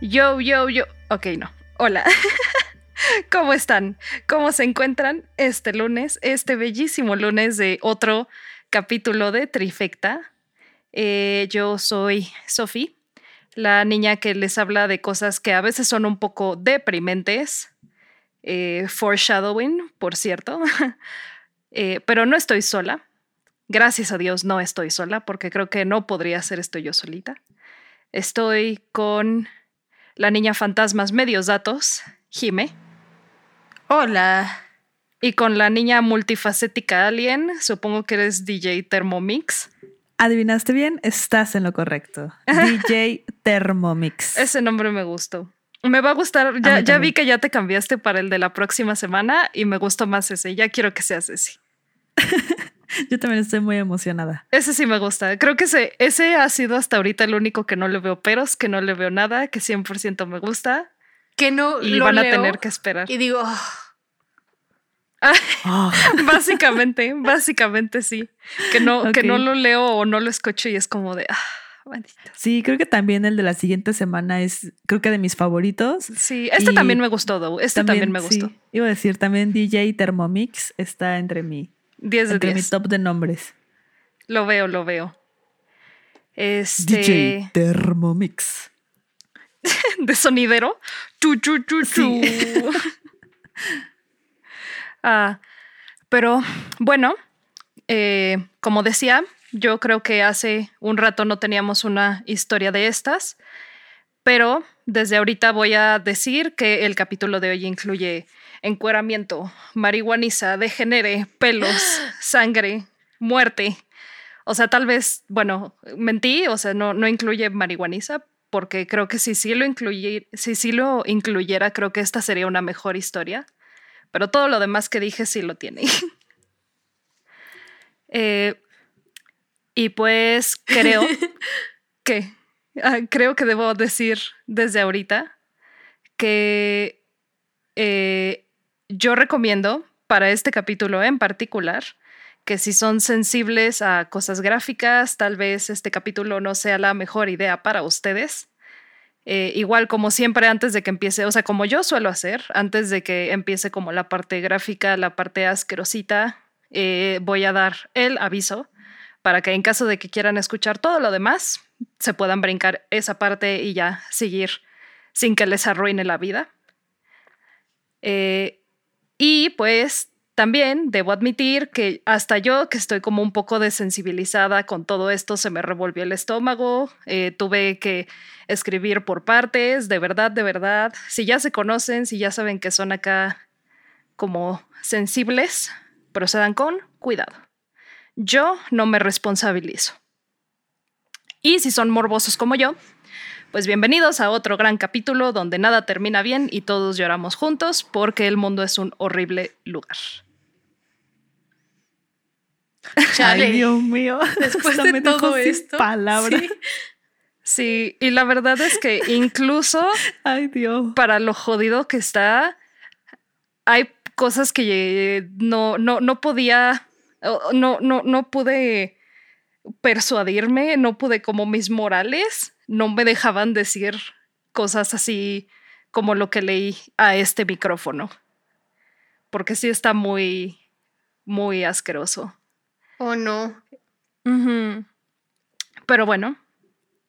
Yo, yo, yo. Ok, no. Hola. ¿Cómo están? ¿Cómo se encuentran este lunes, este bellísimo lunes de otro capítulo de Trifecta? Eh, yo soy Sophie, la niña que les habla de cosas que a veces son un poco deprimentes. Eh, foreshadowing, por cierto. Eh, pero no estoy sola. Gracias a Dios no estoy sola, porque creo que no podría hacer esto yo solita. Estoy con la niña fantasmas medios datos, Jime. Hola. Y con la niña multifacética alien, supongo que eres DJ Thermomix. Adivinaste bien, estás en lo correcto. DJ Thermomix. Ese nombre me gustó. Me va a gustar, ya, ya vi que ya te cambiaste para el de la próxima semana y me gustó más ese, ya quiero que seas ese. Yo también estoy muy emocionada. Ese sí me gusta. Creo que ese, ese ha sido hasta ahorita el único que no le veo peros, que no le veo nada, que 100% me gusta. Que no y van a tener que esperar. Y digo, oh. básicamente, básicamente sí. Que no, que no lo leo o no lo escucho y es como de ah, Sí, creo que también el de la siguiente semana es, creo que de mis favoritos. Sí, este también me gustó, Este también, me gustó. iba a decir también DJ Thermomix está entre. 10 de Entre mi top de nombres. Lo veo, lo veo. Este... DJ Thermomix. de sonidero. Chu, chu, chu, chu. ah, pero bueno, eh, como decía, yo creo que hace un rato no teníamos una historia de estas, pero desde ahorita voy a decir que el capítulo de hoy incluye encueramiento, marihuaniza, degenere, pelos, sangre, muerte. O sea, tal vez, bueno, mentí, o sea, no, no incluye marihuaniza, porque creo que si sí lo, incluye, si sí lo incluyera, creo que esta sería una mejor historia. Pero todo lo demás que dije sí lo tiene. Eh, y pues creo que, ah, creo que debo decir desde ahorita que eh, yo recomiendo para este capítulo en particular que si son sensibles a cosas gráficas, tal vez este capítulo no sea la mejor idea para ustedes. Eh, igual como siempre antes de que empiece, o sea, como yo suelo hacer, antes de que empiece como la parte gráfica, la parte asquerosita, eh, voy a dar el aviso para que en caso de que quieran escuchar todo lo demás, se puedan brincar esa parte y ya seguir sin que les arruine la vida. Eh, y pues también debo admitir que hasta yo, que estoy como un poco desensibilizada con todo esto, se me revolvió el estómago, eh, tuve que escribir por partes, de verdad, de verdad. Si ya se conocen, si ya saben que son acá como sensibles, procedan con cuidado. Yo no me responsabilizo. Y si son morbosos como yo, pues bienvenidos a otro gran capítulo donde nada termina bien y todos lloramos juntos porque el mundo es un horrible lugar. Ay, Dios mío. Después de todo esto. Palabras. ¿sí? y la verdad es que incluso Ay, Dios. para lo jodido que está, hay cosas que no, no, no podía, no, no, no pude persuadirme, no pude como mis morales no me dejaban decir cosas así como lo que leí a este micrófono. Porque sí está muy, muy asqueroso. Oh, no. Pero bueno.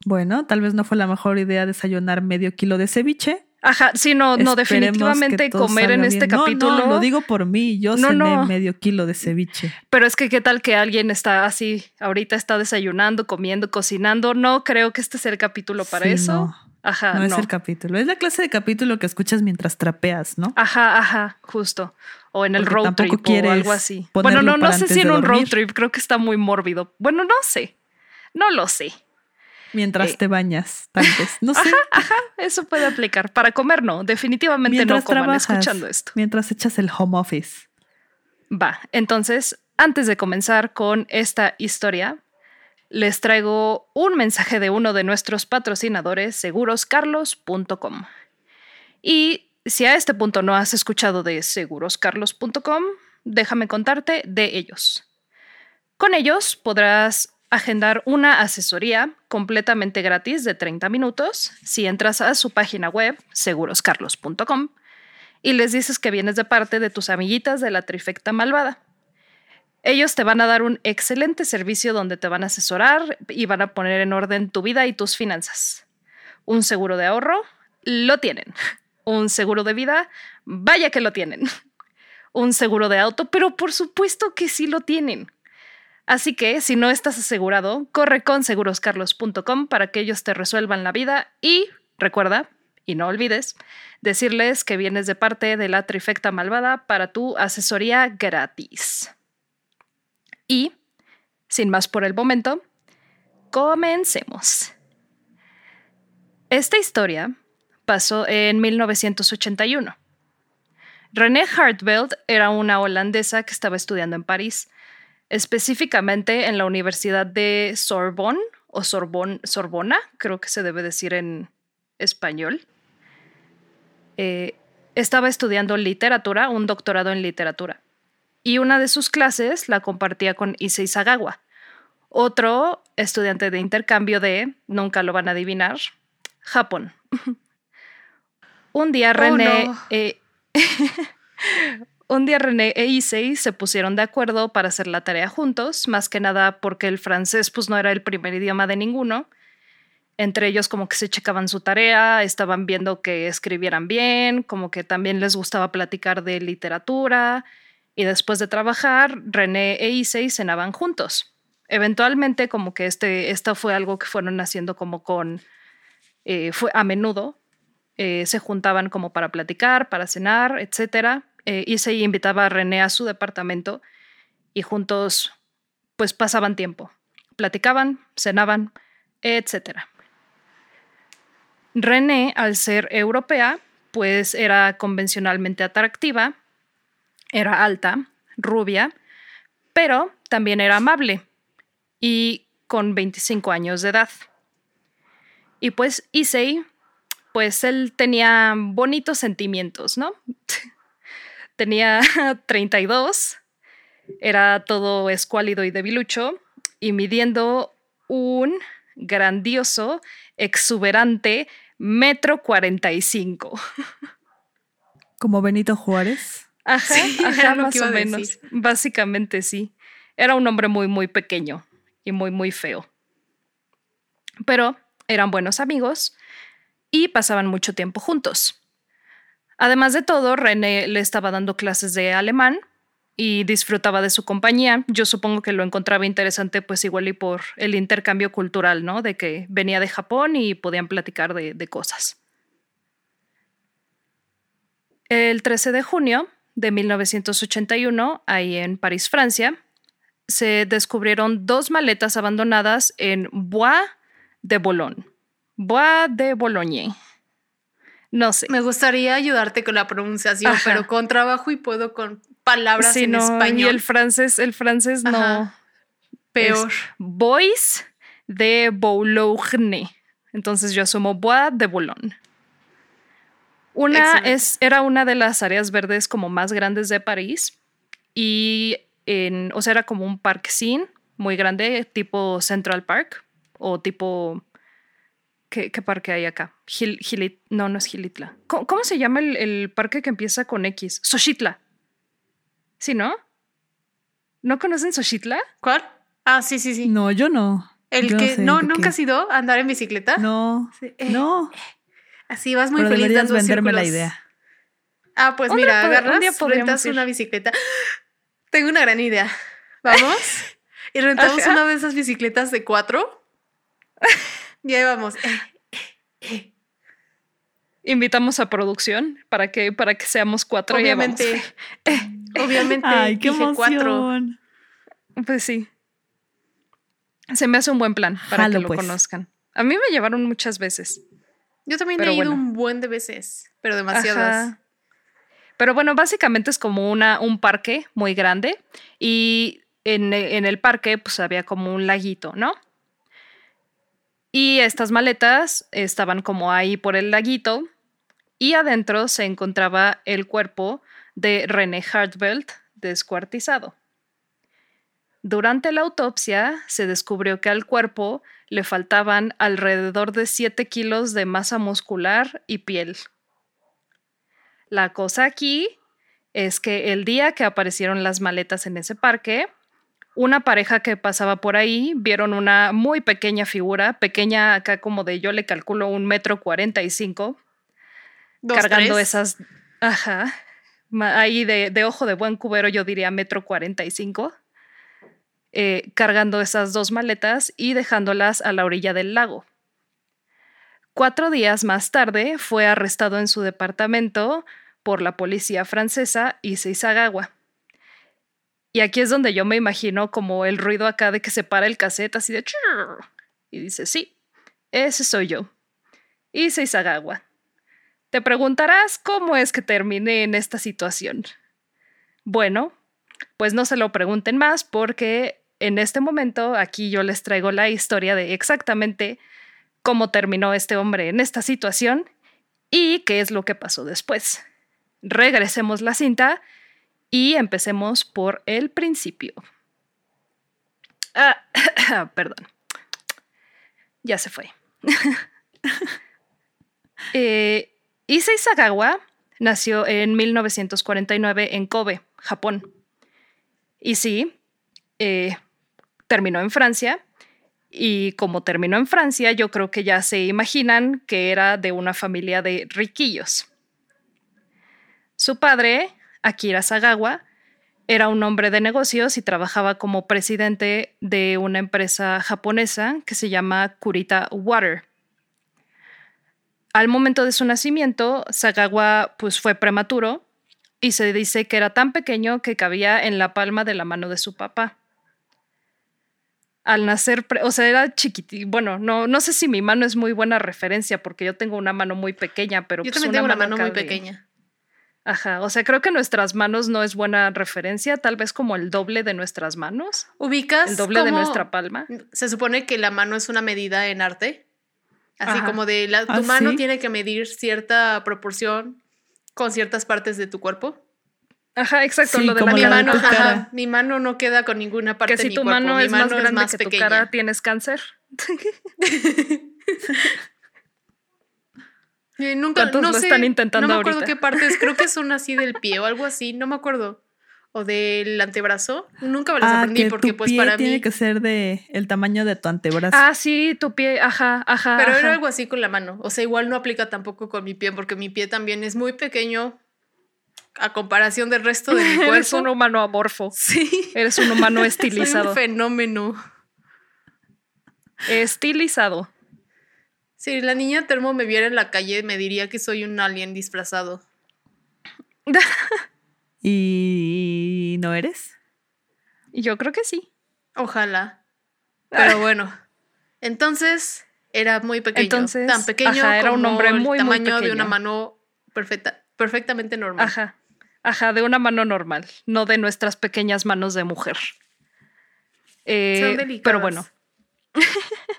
Bueno, tal vez no fue la mejor idea desayunar medio kilo de ceviche. Ajá, sí, no, no, definitivamente comer en este capítulo. No, lo digo por mí, yo no, cené medio kilo de ceviche. Pero es que qué tal que alguien está así, ahorita está desayunando, comiendo, cocinando. No creo que este sea el capítulo para eso. No. Ajá. No, es el capítulo. Es la clase de capítulo que escuchas mientras trapeas, ¿no? Ajá, ajá, justo. O en el road trip o algo así. Bueno, no, no sé si en un road trip, creo que está muy mórbido. Bueno, no sé. No lo sé. Mientras eh, te bañas, tal vez. No sé. Ajá, eso puede aplicar. Para comer, no. Definitivamente no coman escuchando esto. Mientras echas el home office. Va. Entonces, antes de comenzar con esta historia, les traigo un mensaje de uno de nuestros patrocinadores, seguroscarlos.com. Y si a este punto no has escuchado de seguroscarlos.com, déjame contarte de ellos. Con ellos podrás agendar una asesoría completamente gratis de 30 minutos si entras a su página web seguroscarlos.com y les dices que vienes de parte de tus amiguitas de la trifecta malvada. Ellos te van a dar un excelente servicio donde te van a asesorar y van a poner en orden tu vida y tus finanzas. Un seguro de ahorro, lo tienen. Un seguro de vida, vaya que lo tienen. Un seguro de auto, pero por supuesto que sí lo tienen. Así que si no estás asegurado, corre con seguroscarlos.com para que ellos te resuelvan la vida y recuerda, y no olvides, decirles que vienes de parte de la trifecta malvada para tu asesoría gratis. Y, sin más por el momento, comencemos. Esta historia pasó en 1981. René Hartveld era una holandesa que estaba estudiando en París, específicamente en la Universidad de Sorbonne o Sorbona, creo que se debe decir en español. Eh, estaba estudiando literatura, un doctorado en literatura y una de sus clases la compartía con Issei Sagawa, otro estudiante de intercambio de, nunca lo van a adivinar, Japón. un día oh, René... Eh, un día René e Issei se pusieron de acuerdo para hacer la tarea juntos, más que nada porque el francés pues no era el primer idioma de ninguno. Entre ellos como que se checaban su tarea, estaban viendo que escribieran bien, como que también les gustaba platicar de literatura, y después de trabajar, René e Issei cenaban juntos. Eventualmente, como que este, esto fue algo que fueron haciendo como con, eh, fue a menudo, eh, se juntaban como para platicar, para cenar, etc. Eh, Issei invitaba a René a su departamento y juntos pues pasaban tiempo, platicaban, cenaban, etc. René, al ser europea, pues era convencionalmente atractiva era alta, rubia, pero también era amable y con 25 años de edad. Y pues Issei, pues él tenía bonitos sentimientos, ¿no? tenía 32, era todo escuálido y debilucho y midiendo un grandioso, exuberante metro 45. ¿Como Benito Juárez? Ajá, ajá más o menos. Básicamente sí. Era un hombre muy, muy pequeño y muy, muy feo. Pero eran buenos amigos y pasaban mucho tiempo juntos. Además de todo, René le estaba dando clases de alemán y disfrutaba de su compañía. Yo supongo que lo encontraba interesante, pues igual y por el intercambio cultural, ¿no? De que venía de Japón y podían platicar de, de cosas. El 13 de junio de 1981, ahí en París, Francia, se descubrieron dos maletas abandonadas en Bois de Boulogne. Bois de Boulogne. No sé. Me gustaría ayudarte con la pronunciación, pero con trabajo y puedo con palabras en español. Y el francés, el francés no. Peor. Bois de Boulogne. Entonces yo asumo Bois de Boulogne. Una es, era una de las áreas verdes como más grandes de París y en, o sea, era como un parque muy grande, tipo Central Park o tipo... ¿Qué, parque hay acá? no, no es Gilitla. ¿Cómo, se llama el, parque que empieza con X? Xochitla. ¿Sí, no? ¿No conocen Xochitla? ¿Cuál? Ah, sí, sí, sí. No, yo no. El que no, nunca has ido a andar en bicicleta. No, no. Así vas muy feliz dando venderme la idea. Ah, pues mira, agarras, un rentas una bicicleta. Tengo una gran idea. Vamos y rentamos una de esas bicicletas de cuatro. y ahí vamos. Invitamos a producción para que, para que seamos cuatro. Obviamente. obviamente. Ay, qué dije cuatro. Pues sí. Se me hace un buen plan para que lo pues. conozcan. A mí me llevaron muchas veces. Yo también he ido un buen de veces, pero demasiadas. Pero bueno, básicamente es como una, un parque muy grande y en, el parque pues había como un laguito, ¿no? Y estas maletas estaban como ahí por el laguito y adentro se encontraba el cuerpo de René Hartbelt descuartizado. Durante la autopsia se descubrió que al cuerpo le faltaban alrededor de 7 kilos de masa muscular y piel. La cosa aquí es que el día que aparecieron las maletas en ese parque, una pareja que pasaba por ahí vieron una muy pequeña figura, pequeña acá como de yo le calculo un metro cuarenta y cinco, cargando esas, ajá, ahí de, de, ojo de buen cubero yo diría metro cuarenta y cinco, eh, cargando esas dos maletas y dejándolas a la orilla del lago. Cuatro días más tarde fue arrestado en su departamento por la policía francesa Isagagua. Y aquí es donde yo me imagino como el ruido acá de que se para el cassette así de y dice, sí, ese soy yo. Isagagua. Te preguntarás cómo es que terminé en esta situación. Bueno, pues no se lo pregunten más porque en este momento aquí yo les traigo la historia de exactamente cómo terminó este hombre en esta situación y qué es lo que pasó después. Regresemos la cinta y empecemos por el principio. Ah, perdón. Ya se fue. eh, Issei Sagawa nació en 1949 en Kobe, Japón. Y sí, eh, terminó en Francia y como terminó en Francia, yo creo que ya se imaginan que era de una familia de riquillos. Su padre, Akira Sagawa, era un hombre de negocios y trabajaba como presidente de una empresa japonesa que se llama Kurita Water. Al momento de su nacimiento, Sagawa pues, fue prematuro y se dice que era tan pequeño que cabía en la palma de la mano de su papá al nacer, o sea, era chiquitito. Bueno, no, no sé si mi mano es muy buena referencia porque yo tengo una mano muy pequeña, pero... Yo pues también tengo una mano, muy pequeña. Ajá, o sea, creo que nuestras manos no es buena referencia, tal vez como el doble de nuestras manos. ¿Ubicas? El doble de nuestra palma. Se supone que la mano es una medida en arte. Así como de la, tu ¿Ah, mano tiene que medir cierta proporción con ciertas partes de tu cuerpo. Ajá, exacto. lo de mi mano, ajá, mi mano no queda con ninguna parte que si de mi tu mano es más grande que tu cara, tienes cáncer. nunca, ¿Cuántos no lo están intentando No me acuerdo qué partes, creo que son así del pie o algo así, no me acuerdo. O del antebrazo. Nunca me las ah, aprendí porque pues para tiene que ser de el tamaño de tu antebrazo. Ah, sí, tu pie, ajá, ajá. Pero era algo así con la mano. O sea, igual no aplica tampoco con mi pie porque mi pie también es muy pequeño a comparación del resto de mi cuerpo. Eres un humano amorfo. Sí. Eres un humano estilizado. un fenómeno. Estilizado. Si la niña termo me viera en la calle, me diría que soy un alien disfrazado. ¿Y no eres? Yo creo que sí. Ojalá. Pero bueno. Entonces, era muy pequeño. Entonces, tan pequeño era un hombre muy, el tamaño de una mano perfecta, perfectamente normal. Ajá. Ajá, de una mano normal, no de nuestras pequeñas manos de mujer. Eh, pero bueno.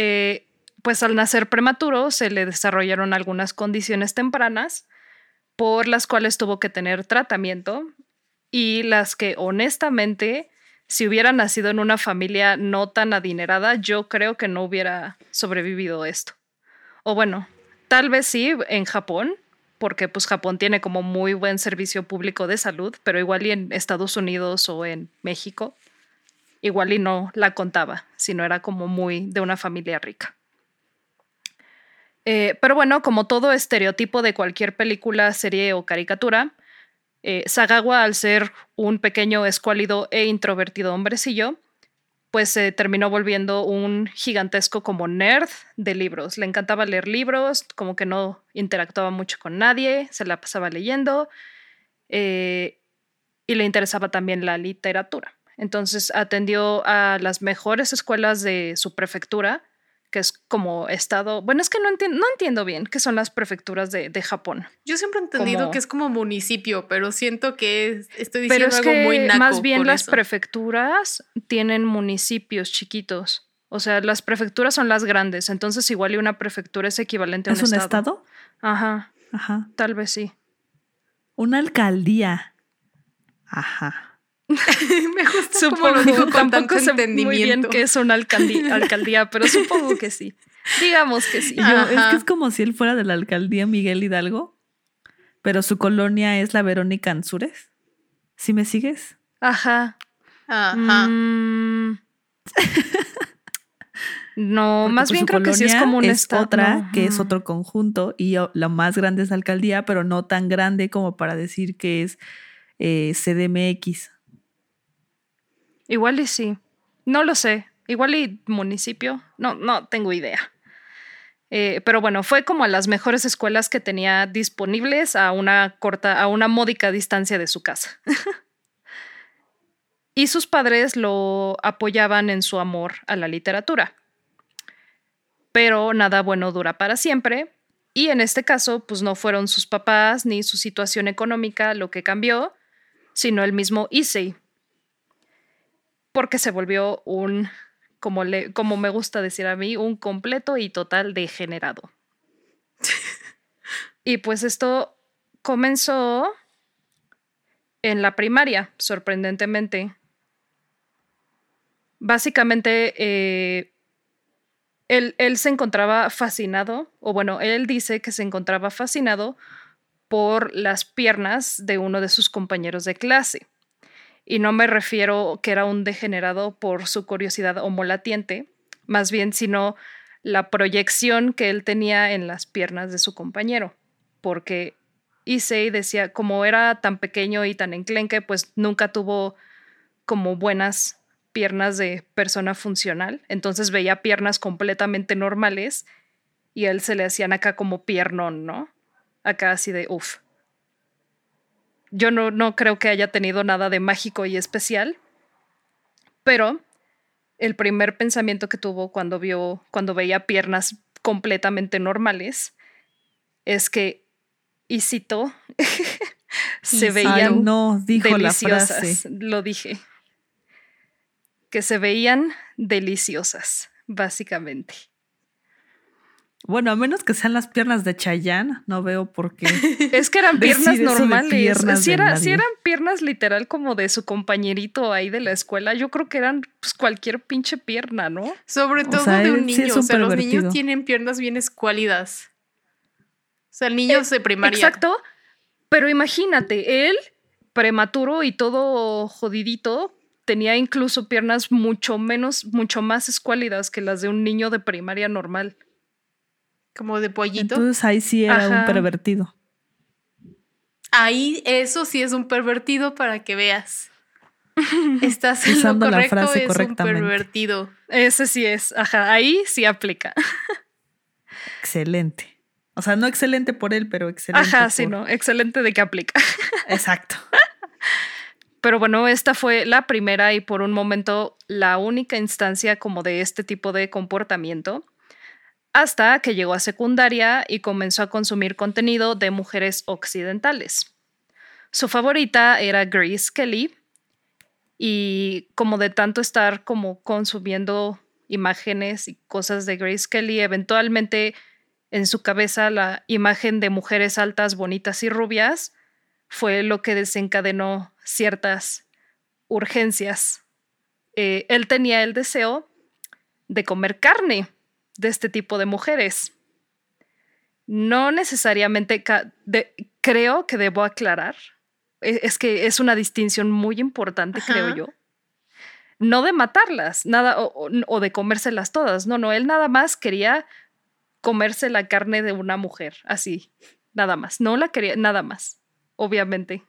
Eh, pues al nacer prematuro se le desarrollaron algunas condiciones tempranas por las cuales tuvo que tener tratamiento y las que honestamente, si hubiera nacido en una familia no tan adinerada, yo creo que no hubiera sobrevivido esto. O bueno, tal vez sí en Japón, porque pues Japón tiene como muy buen servicio público de salud, pero igual y en Estados Unidos o en México, igual y no la contaba, sino era como muy de una familia rica. Eh, pero bueno, como todo estereotipo de cualquier película, serie o caricatura, eh, Sagawa, al ser un pequeño, escuálido e introvertido hombrecillo, pues se terminó volviendo un gigantesco como nerd de libros. Le encantaba leer libros, como que no interactuaba mucho con nadie, se la pasaba leyendo eh, y le interesaba también la literatura. Entonces atendió a las mejores escuelas de su prefectura que es como estado. Bueno, es que no, entiendo, no entiendo bien qué son las prefecturas de, Japón. Yo siempre he entendido que es como municipio, pero siento que estoy diciendo algo muy naco Más bien las prefecturas tienen municipios chiquitos. O sea, las prefecturas son las grandes, entonces igual y una prefectura es equivalente a un estado. ¿Es un estado? Ajá. Ajá. Tal vez sí. Una alcaldía. Ajá. Me gusta supongo, lo dijo con tanto muy bien que es una alcaldía, alcaldía, pero supongo que sí. Digamos que sí. es que es como si él fuera de la alcaldía Miguel Hidalgo, pero su colonia es la Verónica Ansúrez. ¿Sí me sigues? Ajá. Ajá. Mm. No, más pues, bien creo que sí es como una es otra que es otro conjunto y la más grande es la alcaldía, pero no tan grande como para decir que es eh, CDMX. Igual y sí. No lo sé. Igual y municipio. No, no tengo idea. Eh, pero bueno, fue como a las mejores escuelas que tenía disponibles a una corta, a una módica distancia de su casa. y sus padres lo apoyaban en su amor a la literatura pero nada bueno dura para siempre. Y en este caso, pues no fueron sus papás ni su situación económica lo que cambió, sino el mismo Issei. Porque se volvió un, como, le, como me gusta decir a mí, un completo y total degenerado. y pues esto comenzó en la primaria, sorprendentemente. Básicamente, eh, él, se encontraba fascinado, o bueno, él dice que se encontraba fascinado por las piernas de uno de sus compañeros de clase. Y no me refiero que era un degenerado por su curiosidad homolatiente, más bien sino la proyección que él tenía en las piernas de su compañero, porque Issei decía, como era tan pequeño y tan enclenque, pues nunca tuvo como buenas piernas de persona funcional, entonces veía piernas completamente normales y a él se le hacían acá como piernón, ¿no? Acá así de uff. Yo no, no creo que haya tenido nada de mágico y especial, pero el primer pensamiento que tuvo cuando vio, cuando veía piernas completamente normales, es que, y cito, se veían no, dijo deliciosas. La frase. Lo dije que se veían deliciosas, básicamente. Bueno, a menos que sean las piernas de Chayanne, no veo por qué. es que eran piernas normales. si, eran piernas literal como de su compañerito ahí de la escuela, yo creo que eran pues, cualquier pinche pierna, ¿no? Sobre todo de un niño. o sea, los niños tienen piernas bien escuálidas. O sea, el niño de primaria. Exacto. Pero imagínate, él, prematuro y todo jodidito, tenía incluso piernas mucho menos, mucho más escuálidas que las de un niño de primaria normal. Como de pollito. Entonces ahí sí era un pervertido. Ahí eso sí es un pervertido para que veas. Estás Usando lo correcto, la frase es un pervertido. Ese sí es, ajá, ahí sí aplica. excelente. O sea, no excelente por él, pero excelente. Ajá, sí, no, excelente de que aplica. Exacto. Pero bueno, esta fue la primera y por un momento la única instancia como de este tipo de comportamiento, hasta que llegó a secundaria y comenzó a consumir contenido de mujeres occidentales. Su favorita era Grace Kelly y como de tanto estar como consumiendo imágenes y cosas de Grace Kelly, eventualmente en su cabeza la imagen de mujeres altas, bonitas y rubias fue lo que desencadenó ciertas urgencias. Eh, él tenía el deseo de comer carne de este tipo de mujeres. No necesariamente, creo que debo aclarar, e, es, que es una distinción muy importante, creo yo. No de matarlas, nada, o de comérselas todas, no, no, él nada más quería comerse la carne de una mujer, así, nada más, no la quería, nada más, obviamente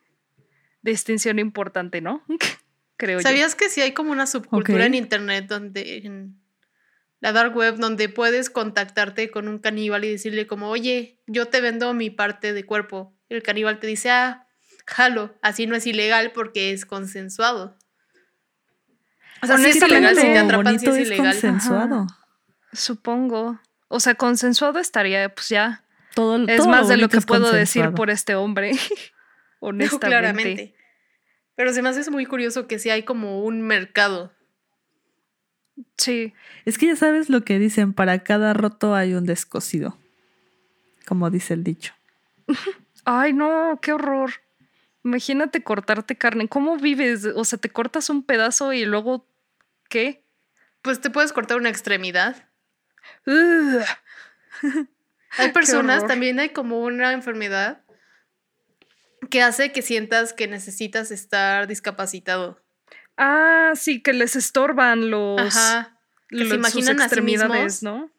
distinción importante, ¿no? Creo ¿Sabías que sí hay como una subcultura en internet donde en la dark web donde puedes contactarte con un caníbal y decirle como, oye, yo te vendo mi parte de cuerpo. El caníbal te dice, ah, jalo, así no es ilegal porque es consensuado. O sea, no es ilegal si te atrapan, si es ilegal. consensuado. Supongo. O sea, consensuado estaría, pues ya. Todo, es más de lo que puedo decir por este hombre. honestamente. claramente. Pero se me hace muy curioso que sí hay como un mercado. Sí. Es que ya sabes lo que dicen, para cada roto hay un descosido, como dice el dicho. Ay, no, qué horror. Imagínate cortarte carne. ¿Cómo vives? O sea, te cortas un pedazo y luego, ¿qué? Pues te puedes cortar una extremidad. hay personas, también hay como una enfermedad que hace que sientas que necesitas estar discapacitado. Ah, sí, que les estorban los. Ajá. Que se imaginan extremidades, ¿no?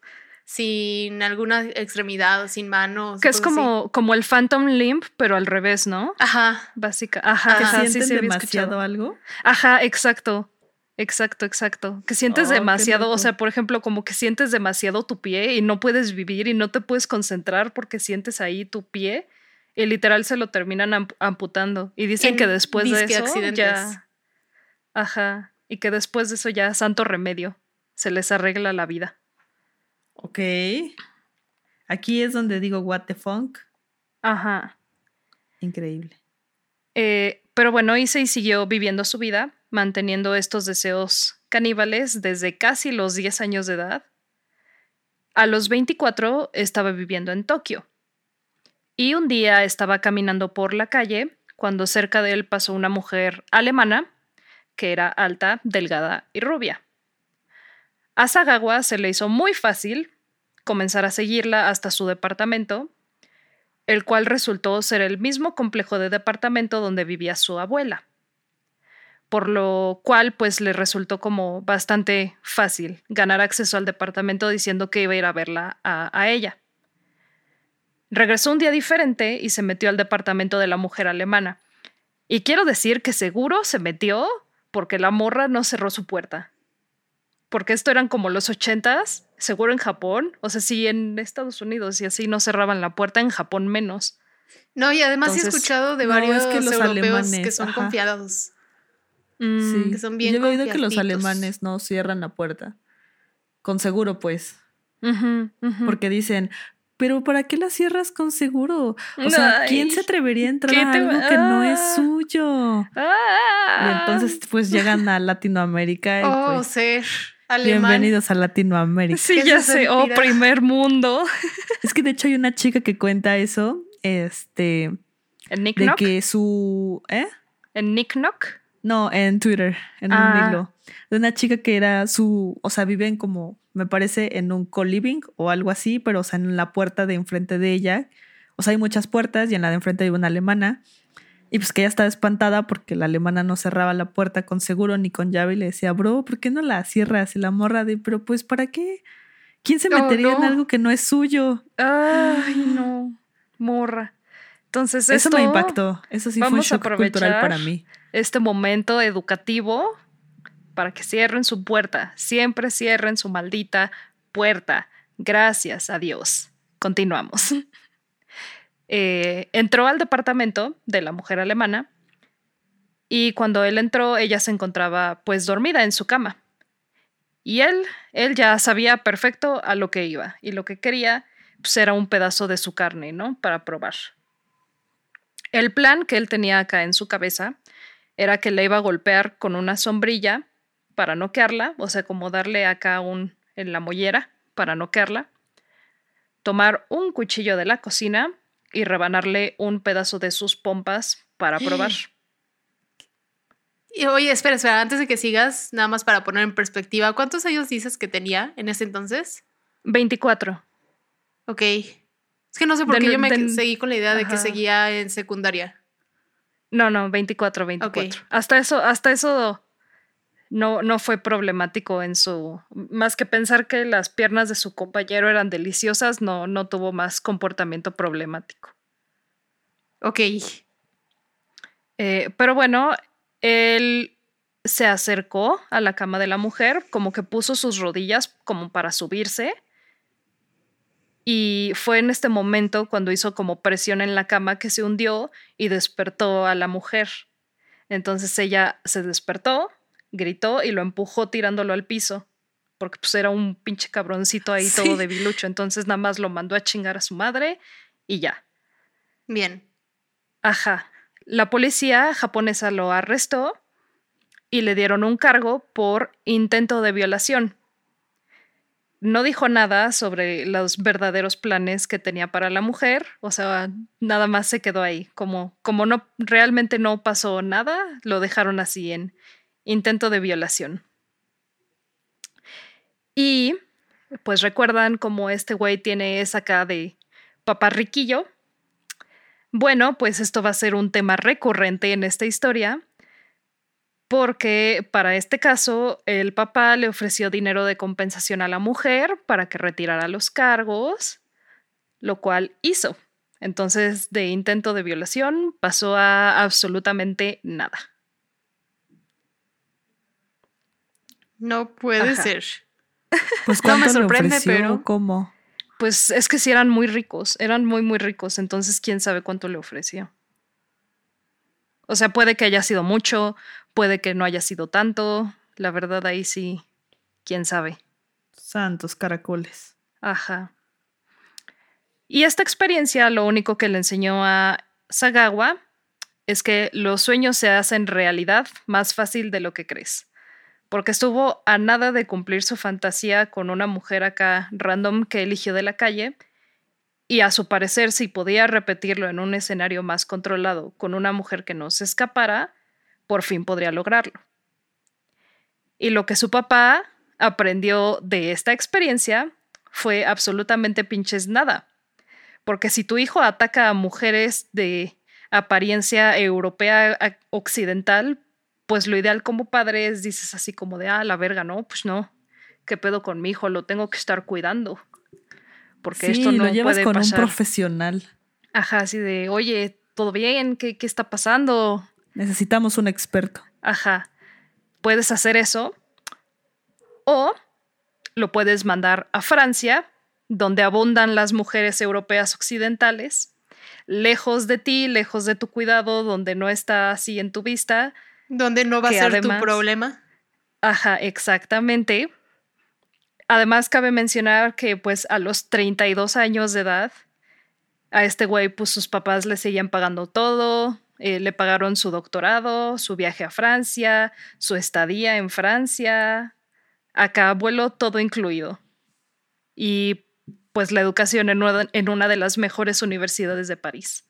Sin alguna extremidad, sin manos. Que es como, como el Phantom Limp, pero al revés, ¿no? Ajá. Básica. Ajá. ¿Que sienten demasiado algo? Ajá, exacto. Exacto, exacto. Que sientes oh, demasiado, o sea, por ejemplo, como que sientes demasiado tu pie y no puedes vivir y no te puedes concentrar porque sientes ahí tu pie y literal se lo terminan amputando. Y dicen que después de eso ya... Ajá. Y que después de eso ya santo remedio. Se les arregla la vida. Ok. Aquí es donde digo what the funk. Ajá. Increíble. Eh, pero bueno, y siguió viviendo su vida, manteniendo estos deseos caníbales desde casi los 10 años de edad. A los 24 estaba viviendo en Tokio. Y un día estaba caminando por la calle cuando cerca de él pasó una mujer alemana que era alta, delgada y rubia. A Sagawa se le hizo muy fácil comenzar a seguirla hasta su departamento, el cual resultó ser el mismo complejo de departamento donde vivía su abuela. Por lo cual, pues le resultó como bastante fácil ganar acceso al departamento diciendo que iba a ir a verla a, a ella. Regresó un día diferente y se metió al departamento de la mujer alemana. Y quiero decir que seguro se metió porque la morra no cerró su puerta. Porque esto eran como los ochentas, seguro en Japón. O sea, sí en Estados Unidos y así no cerraban la puerta, en Japón menos. No, y además he escuchado de varios que los europeos que son confiados. Mm, sí. Que son bien Yo he oído que los alemanes no cierran la puerta. Con seguro, pues. Porque dicen, pero ¿para qué la cierras con seguro? O sea, ¿quién se atrevería a entrar a algo que no es ah. suyo? Y entonces, pues llegan a Latinoamérica. Y, oh, pues, ser alemán. Bienvenidos a Latinoamérica. Sí, ya sé. Oh, primer mundo. Es que de hecho hay una chica que cuenta eso. Este. ¿En Nick De que su. ¿Eh? ¿En Nick Knock? No, en Twitter, en un ah. hilo. De una chica que era su. O sea, viven como me parece, en un co-living o algo así, pero o sea, en la puerta de enfrente de ella. O sea, hay muchas puertas y en la de enfrente hay una alemana. Y pues que ella estaba espantada porque la alemana no cerraba la puerta con seguro ni con llave y le decía, bro, ¿por qué no la cierras? Y la morra de, pero pues, ¿para qué? ¿Quién se metería en algo que no es suyo? Ay, no, morra. Entonces, eso me impactó. Eso sí fue un shock cultural para mí. Este momento educativo para que cierren su puerta. Siempre cierren su maldita puerta. Gracias a Dios. Continuamos. Eh, entró al departamento de la mujer alemana y cuando él entró ella se encontraba pues dormida en su cama. Y él, él ya sabía perfecto a lo que iba y lo que quería pues, era un pedazo de su carne, ¿no? Para probar. El plan que él tenía acá en su cabeza era que le iba a golpear con una sombrilla para noquearla, o sea, como darle acá un en la mollera para noquearla, tomar un cuchillo de la cocina y rebanarle un pedazo de sus pompas para probar. Y, oye, espera, espera, antes de que sigas, nada más para poner en perspectiva, ¿cuántos años dices que tenía en ese entonces? 24. Ok. Es que no sé por qué yo me seguí con la idea de que seguía en secundaria. No, no, 24, 24. Hasta eso, hasta eso no, no fue problemático en su, más que pensar que las piernas de su compañero eran deliciosas, no, no tuvo más comportamiento problemático. Ok. Eh, pero bueno, él se acercó a la cama de la mujer, como que puso sus rodillas como para subirse. Y fue en este momento cuando hizo como presión en la cama que se hundió y despertó a la mujer. Entonces ella se despertó, gritó y lo empujó tirándolo al piso, porque pues era un pinche cabroncito ahí todo debilucho, entonces nada más lo mandó a chingar a su madre y ya. Bien. Ajá. La policía japonesa lo arrestó y le dieron un cargo por intento de violación, no dijo nada sobre los verdaderos planes que tenía para la mujer, o sea, nada más se quedó ahí, como, como no realmente no pasó nada, lo dejaron así en intento de violación. Y pues recuerdan como este güey tiene esa cara de papá riquillo. Bueno, pues esto va a ser un tema recurrente en esta historia porque para este caso el papá le ofreció dinero de compensación a la mujer para que retirara los cargos, lo cual hizo. Entonces, de intento de violación pasó a absolutamente nada. No puede ser. Pues no me sorprende, pero ¿cómo? Pues es que sí eran muy ricos, eran muy muy ricos, entonces quién sabe cuánto le ofreció. O sea, puede que haya sido mucho, puede que no haya sido tanto. La verdad ahí sí, quién sabe. Santos caracoles. Ajá. Y esta experiencia lo único que le enseñó a Sagawa es que los sueños se hacen realidad más fácil de lo que crees. Porque estuvo a nada de cumplir su fantasía con una mujer acá random que eligió de la calle y a su parecer, si podía repetirlo en un escenario más controlado con una mujer que no se escapara, por fin podría lograrlo. Y lo que su papá aprendió de esta experiencia fue absolutamente pinches nada. Porque si tu hijo ataca a mujeres de apariencia europea occidental, pues lo ideal como padre es, dices así como de, ah, la verga, no, pues no, ¿qué pedo con mi hijo? Lo tengo que estar cuidando porque esto no lo llevas con un profesional. Ajá, así de, oye, ¿todo bien? ¿Qué, ¿Qué está pasando? Necesitamos un experto. Ajá. Puedes hacer eso o lo puedes mandar a Francia, donde abundan las mujeres europeas occidentales, lejos de ti, lejos de tu cuidado, donde no está así en tu vista. Donde no va a ser tu problema. Ajá, exactamente. Además, cabe mencionar que pues a los 32 años de edad, a este güey pues sus papás le seguían pagando todo, eh, le pagaron su doctorado, su viaje a Francia, su estadía en Francia, acá vuelo todo incluido. Y pues la educación en una, en una de las mejores universidades de París.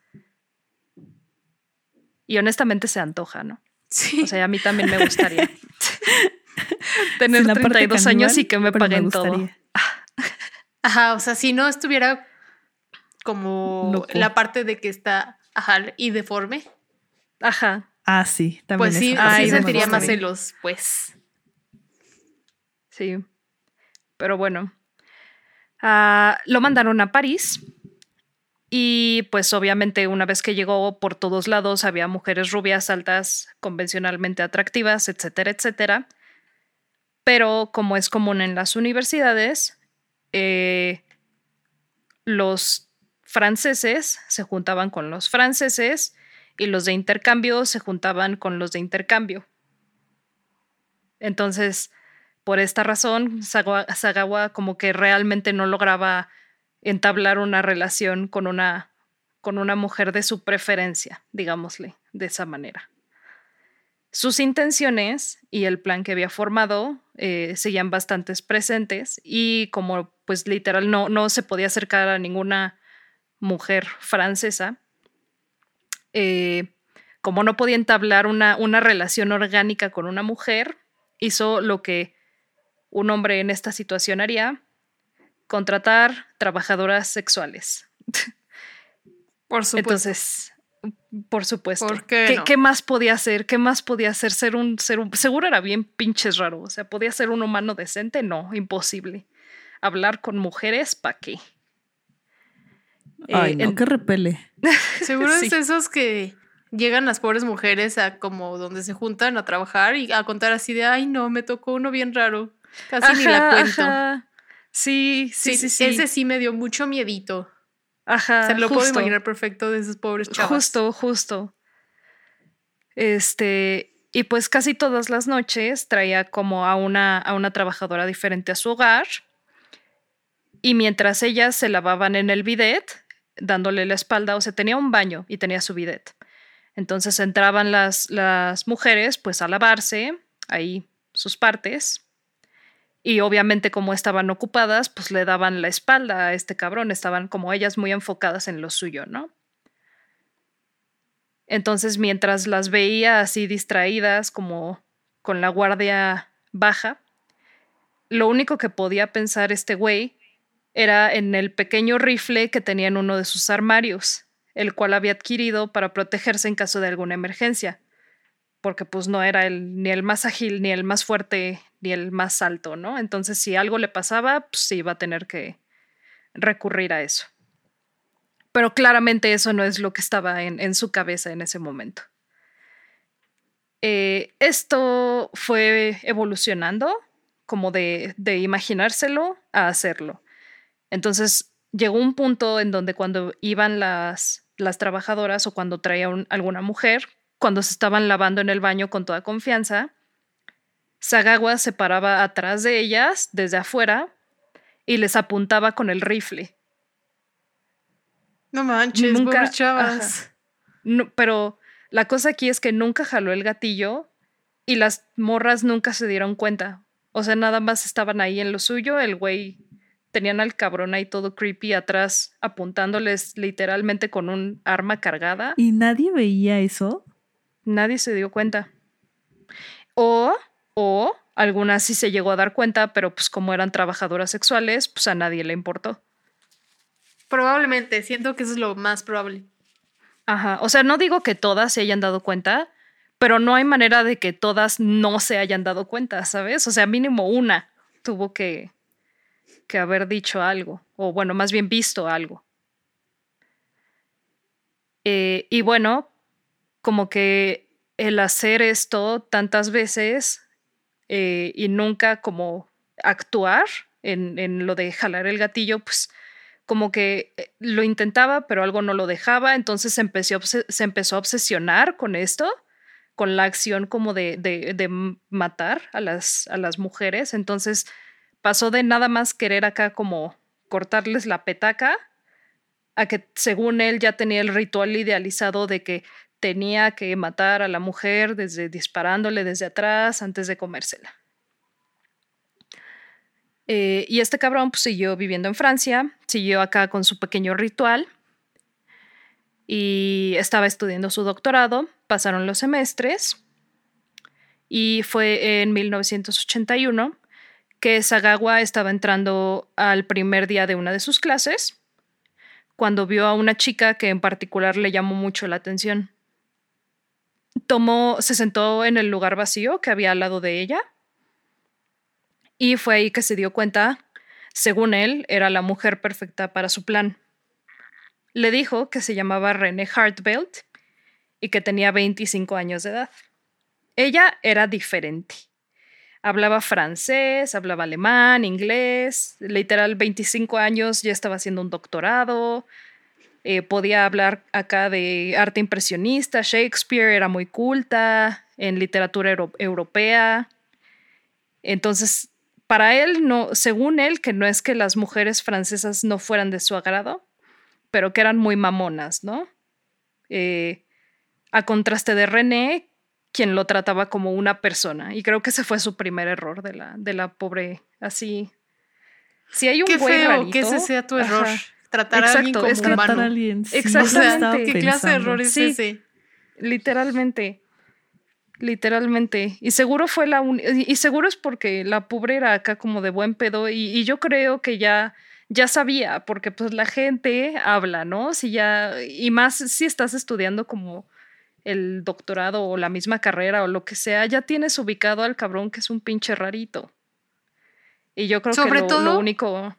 Y honestamente se antoja, ¿no? Sí. O sea, a mí también me gustaría. tener 32 años y que me paguen todo. Ajá, o sea, si no estuviera como la parte de que está, ajá, y deforme. Ajá. Ah, sí, también. Pues sí, así sentiría más celos, pues. Sí. Pero bueno. Ah, lo mandaron a París. Y pues obviamente una vez que llegó por todos lados había mujeres rubias, altas, convencionalmente atractivas, etcétera, etcétera pero como es común en las universidades, eh, los franceses se juntaban con los franceses y los de intercambio se juntaban con los de intercambio. Entonces, por esta razón, Sagawa como que realmente no lograba entablar una relación con una, con una mujer de su preferencia, digámosle, de esa manera. Sus intenciones y el plan que había formado eh, seguían bastantes presentes y como pues literal no, no se podía acercar a ninguna mujer francesa, eh, como no podía entablar una, una relación orgánica con una mujer, hizo lo que un hombre en esta situación haría, contratar trabajadoras sexuales. Por supuesto. Entonces, por supuesto. qué, más podía hacer? ¿Qué más podía hacer? Ser un, ser un. Seguro era bien pinches raro. O sea, ¿podía ser un humano decente? No, imposible. Hablar con mujeres, ¿para qué? Ay, eh, no, que repele. Seguro es esos que llegan las pobres mujeres a como donde se juntan a trabajar y a contar así de, ay, no, me tocó uno bien raro. Casi ni la cuento. Sí, sí, sí, sí, Ese sí me dio mucho miedito. Ajá. Se lo puedo imaginar perfecto de esos pobres chavos. Justo, justo. Este, y pues casi todas las noches traía como a una, a una trabajadora diferente a su hogar. Y mientras ellas se lavaban en el bidet, dándole la espalda, o sea, tenía un baño y tenía su bidet. Entonces entraban las, las mujeres pues a lavarse, ahí sus partes, Y obviamente como estaban ocupadas, pues le daban la espalda a este cabrón, estaban como ellas muy enfocadas en lo suyo, ¿no? Entonces mientras las veía así distraídas, como con la guardia baja, lo único que podía pensar este güey era en el pequeño rifle que tenía en uno de sus armarios, el cual había adquirido para protegerse en caso de alguna emergencia, porque pues no era el, ni el más ágil, ni el más fuerte, ni el más alto, ¿no? Entonces si algo le pasaba, pues sí iba a tener que recurrir a eso. Pero claramente eso no es lo que estaba en, su cabeza en ese momento. Eh, esto fue evolucionando, como de, imaginárselo a hacerlo. Entonces llegó un punto en donde cuando iban las, las trabajadoras o cuando traía alguna mujer, cuando se estaban lavando en el baño con toda confianza, Sagawa se paraba atrás de ellas, desde afuera, y les apuntaba con el rifle. No manches, nunca, chavas. No, pero la cosa aquí es que nunca jaló el gatillo y las morras nunca se dieron cuenta. O sea, nada más estaban ahí en lo suyo, el güey tenían al cabrón ahí todo creepy atrás apuntándoles literalmente con un arma cargada. ¿Y nadie veía eso? Nadie se dio cuenta. O, o alguna sí se llegó a dar cuenta, pero pues como eran trabajadoras sexuales, pues a nadie le importó. Probablemente, siento que eso es lo más probable. Ajá, o sea, no digo que todas se hayan dado cuenta, pero no hay manera de que todas no se hayan dado cuenta, ¿sabes? O sea, mínimo una tuvo que, que haber dicho algo, o bueno, más bien visto algo. Eh, y bueno, como que el hacer esto tantas veces eh, y nunca como actuar en, en, lo de jalar el gatillo, pues como que eh, lo intentaba, pero algo no lo dejaba, entonces se empezó, se empezó a obsesionar con esto, con la acción como de, de, de matar a las, a las mujeres, entonces pasó de nada más querer acá como cortarles la petaca a que según él ya tenía el ritual idealizado de que tenía que matar a la mujer desde disparándole desde atrás antes de comérsela. Eh, y este cabrón pues, siguió viviendo en Francia, siguió acá con su pequeño ritual y estaba estudiando su doctorado. Pasaron los semestres y fue en 1981 que Sagawa estaba entrando al primer día de una de sus clases cuando vio a una chica que en particular le llamó mucho la atención. Tomó, se sentó en el lugar vacío que había al lado de ella y fue ahí que se dio cuenta, según él, era la mujer perfecta para su plan. Le dijo que se llamaba René Hartbelt y que tenía 25 años de edad. Ella era diferente hablaba francés, hablaba alemán, inglés, literal 25 años ya estaba haciendo un doctorado, eh, podía hablar acá de arte impresionista, Shakespeare era muy culta en literatura europea. Entonces, para él, no, según él, que no es que las mujeres francesas no fueran de su agrado, pero que eran muy mamonas, ¿no? Eh, a contraste de René, quien lo trataba como una persona. Y creo que ese fue su primer error de la, de la pobre, así. Si hay un Qué feo que ese sea tu error. Tratar a alguien como es tratar a alguien. Exactamente. ¿Qué clase de error es ese? Literalmente. Literalmente. Y seguro fue la y seguro es porque la pobre era acá como de buen pedo. Y, y, yo creo que ya, ya sabía, porque pues la gente habla, ¿no? Si ya, y más si estás estudiando como el doctorado o la misma carrera o lo que sea, ya tienes ubicado al cabrón que es un pinche rarito. Y yo creo que lo, todo, lo único.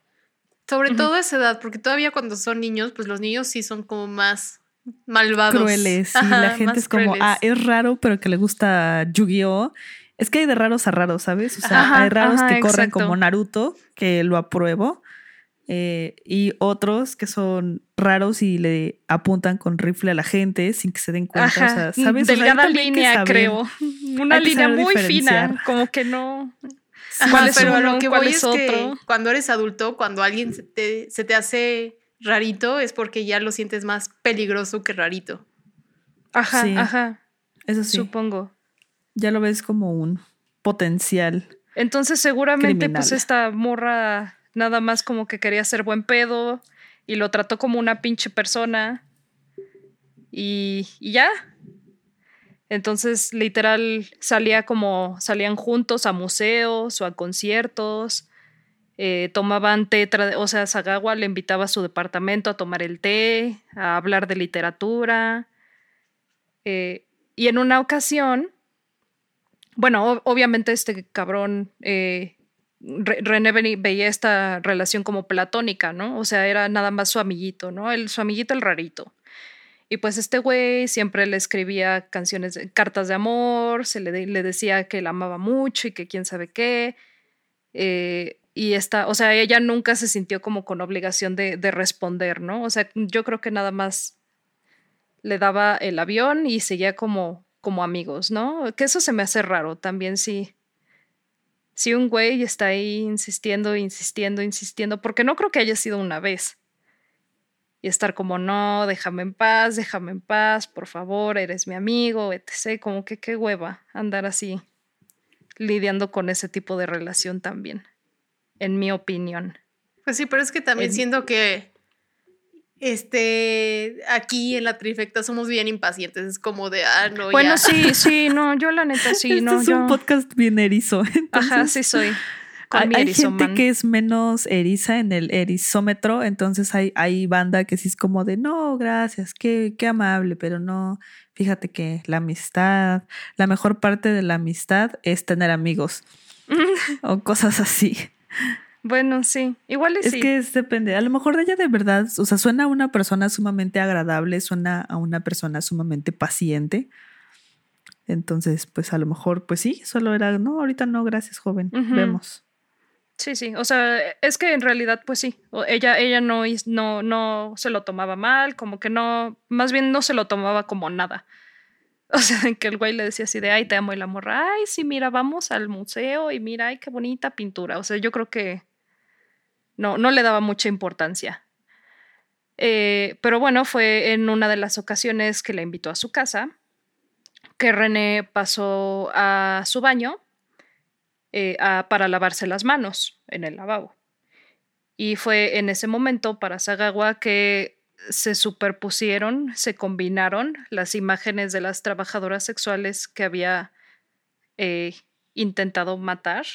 Sobre todo a esa edad, porque todavía cuando son niños, pues los niños sí son como más malvados. Crueles. y la gente es como, ah, es raro, pero que le gusta Yu-Gi-Oh! Es que hay de raros a raros, ¿sabes? O sea, hay raros que corren como Naruto, que lo apruebo. Eh, y otros que son raros y le apuntan con rifle a la gente sin que se den cuenta. o sea, ¿sabes? Delgada línea, creo. Una línea muy fina, como que no. Pero lo que voy es, que cuando eres adulto, cuando alguien se te, se te hace rarito, es porque ya lo sientes más peligroso que rarito. Ajá, ajá. Eso sí. Supongo. Ya lo ves como un potencial Entonces seguramente pues esta morra nada más como que quería ser buen pedo y lo trató como una pinche persona y, y ya. Entonces literal salía como salían juntos a museos o a conciertos. Eh, tomaban té, o sea, Sagawa le invitaba a su departamento a tomar el té, a hablar de literatura. Eh, y en una ocasión, bueno, obviamente este cabrón, eh, René veía esta relación como platónica, ¿no? O sea, era nada más su amiguito, ¿no? El, su amiguito el rarito. Y pues este güey siempre le escribía canciones, cartas de amor, se le, decía que la amaba mucho y que quién sabe qué. Eh, y esta, o sea, ella nunca se sintió como con obligación de, de, responder, ¿no? O sea, yo creo que nada más le daba el avión y seguía como, como amigos, ¿no? Que eso se me hace raro también si, si un güey está ahí insistiendo, insistiendo, insistiendo, porque no creo que haya sido una vez. Y estar como, no, déjame en paz, déjame en paz, por favor, eres mi amigo, etc. Como que qué hueva andar así lidiando con ese tipo de relación también, en mi opinión. Pues sí, pero es que también siento que este, aquí en la trifecta somos bien impacientes, es como de, ah, no, Bueno, sí, sí, no, yo la neta sí, este no. Es un podcast bien erizo. Ajá, sí soy. Hay, gente que es menos eriza en el erizómetro, entonces hay, hay banda que sí es como de, no, gracias, qué, qué amable, pero no, fíjate que la amistad, la mejor parte de la amistad es tener amigos o cosas así. Bueno, sí, igual es sí. que es, depende. A lo mejor de ella de verdad, o sea, suena a una persona sumamente agradable, suena a una persona sumamente paciente. Entonces, pues a lo mejor, pues sí, solo era, no, ahorita no, gracias, joven, vemos. Sí, sí, o sea, es que en realidad, pues sí, ella, ella no, no, no se lo tomaba mal, como que no, más bien no se lo tomaba como nada. O sea, que el güey le decía así de, ay, te amo y la morra, ay, sí, mira, vamos al museo y mira, ay, qué bonita pintura. O sea, yo creo que no, no le daba mucha importancia. Eh, pero bueno, fue en una de las ocasiones que la invitó a su casa que René pasó a su baño eh, para lavarse las manos en el lavabo. Y fue en ese momento para Sagawa que se superpusieron, se combinaron las imágenes de las trabajadoras sexuales que había eh, intentado matar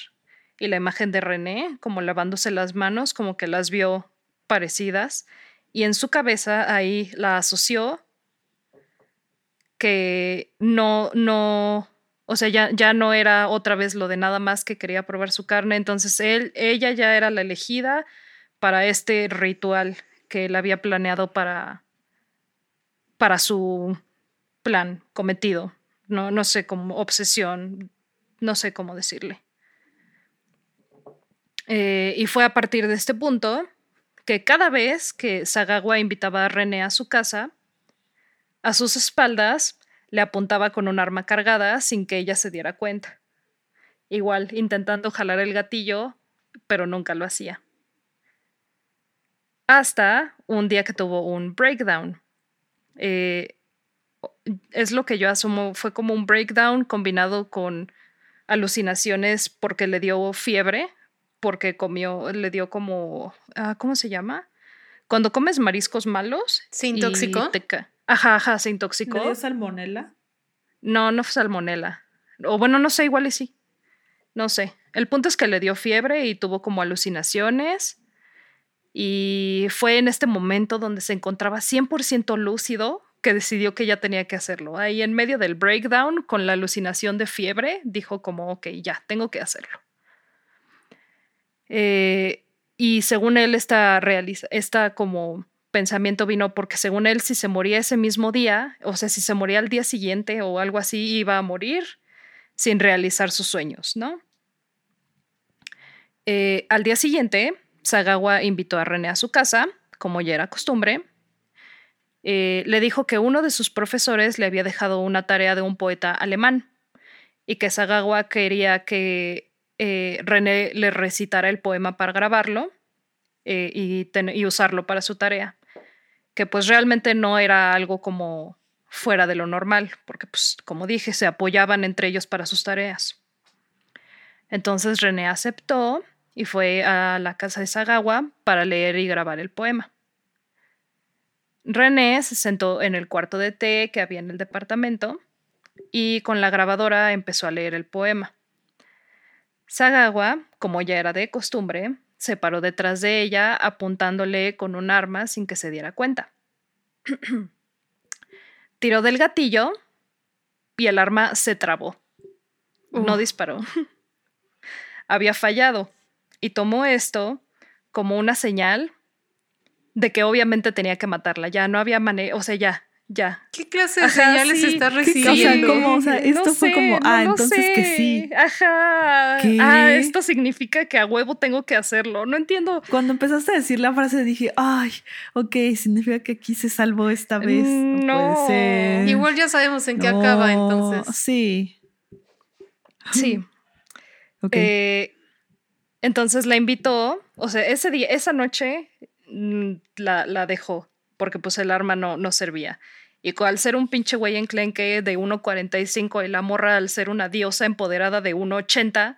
y la imagen de René, como lavándose las manos, como que las vio parecidas, y en su cabeza ahí la asoció que no, no, o sea, ya, ya no era otra vez lo de nada más que quería probar su carne, entonces él, ella ya era la elegida para este ritual que él había planeado para, para su plan cometido, no, no sé, como obsesión, no sé cómo decirle. Eh, y fue a partir de este punto que cada vez que Sagawa invitaba a René a su casa, a sus espaldas le apuntaba con un arma cargada sin que ella se diera cuenta. Igual, intentando jalar el gatillo, pero nunca lo hacía. Hasta un día que tuvo un breakdown. Eh, es lo que yo asumo, fue como un breakdown combinado con alucinaciones porque le dio fiebre porque comió, le dio como, ah, ¿cómo se llama? Cuando comes mariscos malos. ¿Se intoxicó? Ajá, ajá, se intoxicó. ¿Le dio salmonela? No, no fue salmonela. O bueno, no sé, igual y sí. No sé. El punto es que le dio fiebre y tuvo como alucinaciones. Y fue en este momento donde se encontraba 100% lúcido que decidió que ya tenía que hacerlo. Ahí en medio del breakdown, con la alucinación de fiebre, dijo como, ok, ya, tengo que hacerlo. Eh, y según él, esta, esta como pensamiento vino porque según él, si se moría ese mismo día, o sea, si se moría al día siguiente o algo así, iba a morir sin realizar sus sueños, ¿no? Eh, al día siguiente, Sagawa invitó a René a su casa, como ya era costumbre. Eh, le dijo que uno de sus profesores le había dejado una tarea de un poeta alemán y que Sagawa quería que eh, René le recitara el poema para grabarlo y, usarlo para su tarea, que pues realmente no era algo como fuera de lo normal, porque pues como dije, se apoyaban entre ellos para sus tareas. Entonces René aceptó y fue a la casa de Sagawa para leer y grabar el poema. René se sentó en el cuarto de té que había en el departamento y con la grabadora empezó a leer el poema. Sagawa, como ya era de costumbre, se paró detrás de ella apuntándole con un arma sin que se diera cuenta. Tiró del gatillo y el arma se trabó. No disparó. Había fallado y tomó esto como una señal de que obviamente tenía que matarla. Ya no había manera, o sea, ya, ya. ¿Qué clase de señales está recibiendo? O sea, esto fue como, ah, entonces que sí. Ajá. Ah, esto significa que a huevo tengo que hacerlo. No entiendo. Cuando empezaste a decir la frase dije, ay, ok, significa que aquí se salvó esta vez. No, Igual ya sabemos en qué acaba, entonces. Sí. Sí. Ok. Eh, entonces la invitó, o sea, ese día, esa noche mm, la, la dejó porque pues el arma no, no servía. Y al ser un pinche güey enclenque de 1.45 y la morra al ser una diosa empoderada de 1.80,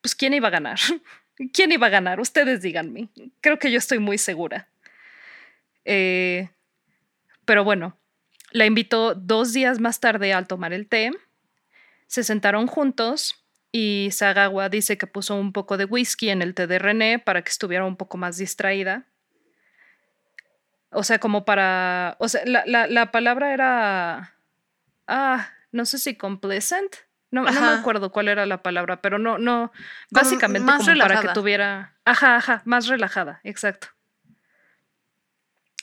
pues ¿quién iba a ganar? ¿Quién iba a ganar? Ustedes díganme. Creo que yo estoy muy segura. Eh, pero bueno, la invitó dos días más tarde al tomar el té. Se sentaron juntos y Sagawa dice que puso un poco de whisky en el té de René para que estuviera un poco más distraída. O sea, como para. O sea, la, la, la palabra era. Ah, no sé si complacent. No, no, me acuerdo cuál era la palabra, pero no, no. Básicamente como, para que tuviera. Ajá, ajá, más relajada, exacto.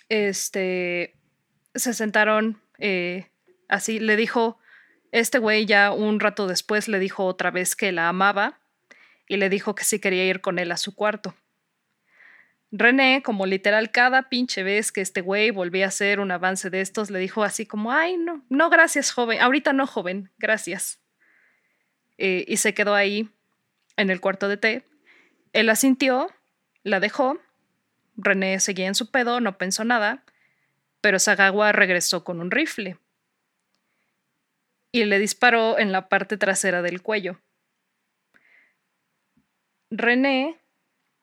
Este. Se sentaron eh, así. Le dijo. Este güey ya un rato después le dijo otra vez que la amaba y le dijo que sí quería ir con él a su cuarto. René, como literal cada pinche vez que este güey volvía a hacer un avance de estos, le dijo así como, ay, no, no, gracias, joven, ahorita no, joven, gracias. Eh, y se quedó ahí en el cuarto de té. Él asintió, la dejó, René seguía en su pedo, no pensó nada, pero Sagawa regresó con un rifle y le disparó en la parte trasera del cuello. René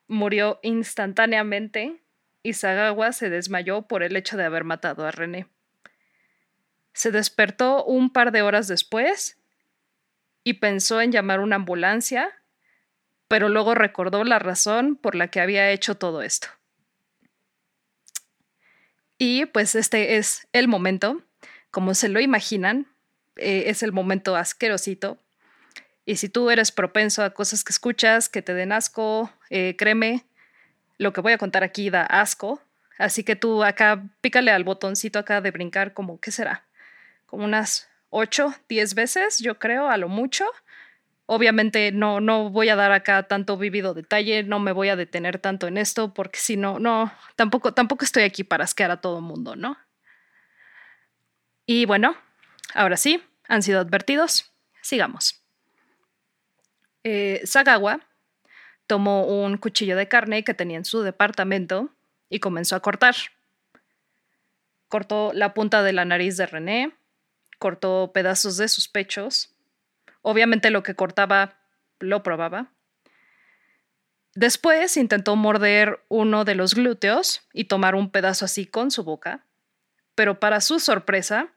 murió instantáneamente y Sagawa se desmayó por el hecho de haber matado a René. Se despertó un par de horas después y pensó en llamar una ambulancia, pero luego recordó la razón por la que había hecho todo esto. Y pues este es el momento, como se lo imaginan, eh, es el momento asquerosito y si tú eres propenso a cosas que escuchas que te den asco, eh, créeme, lo que voy a contar aquí da asco. Así que tú acá pícale al botoncito acá de brincar como, ¿qué será? Como unas 8, 10 veces, yo creo, a lo mucho. Obviamente no, no voy a dar acá tanto vivido detalle, no me voy a detener tanto en esto, porque si no, no, tampoco, tampoco estoy aquí para asquear a todo mundo, ¿no? Y bueno, ahora sí, han sido advertidos. Sigamos. Eh, Sagawa tomó un cuchillo de carne que tenía en su departamento y comenzó a cortar. Cortó la punta de la nariz de René, cortó pedazos de sus pechos. Obviamente lo que cortaba lo probaba. Después intentó morder uno de los glúteos y tomar un pedazo así con su boca, pero para su sorpresa,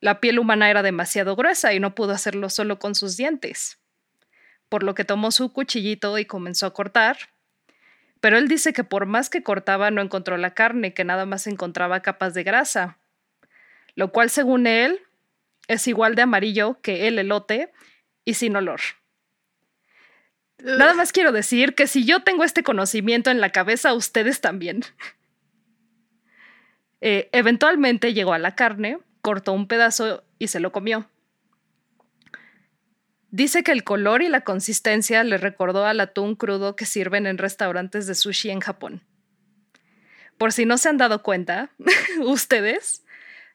la piel humana era demasiado gruesa y no pudo hacerlo solo con sus dientes por lo que tomó su cuchillito y comenzó a cortar. Pero él dice que por más que cortaba no encontró la carne, que nada más encontraba capas de grasa, lo cual según él es igual de amarillo que el elote y sin olor. Nada más quiero decir que si yo tengo este conocimiento en la cabeza, ustedes también. Eh, eventualmente llegó a la carne, cortó un pedazo y se lo comió. Dice que el color y la consistencia le recordó al atún crudo que sirven en restaurantes de sushi en Japón. Por si no se han dado cuenta, ustedes,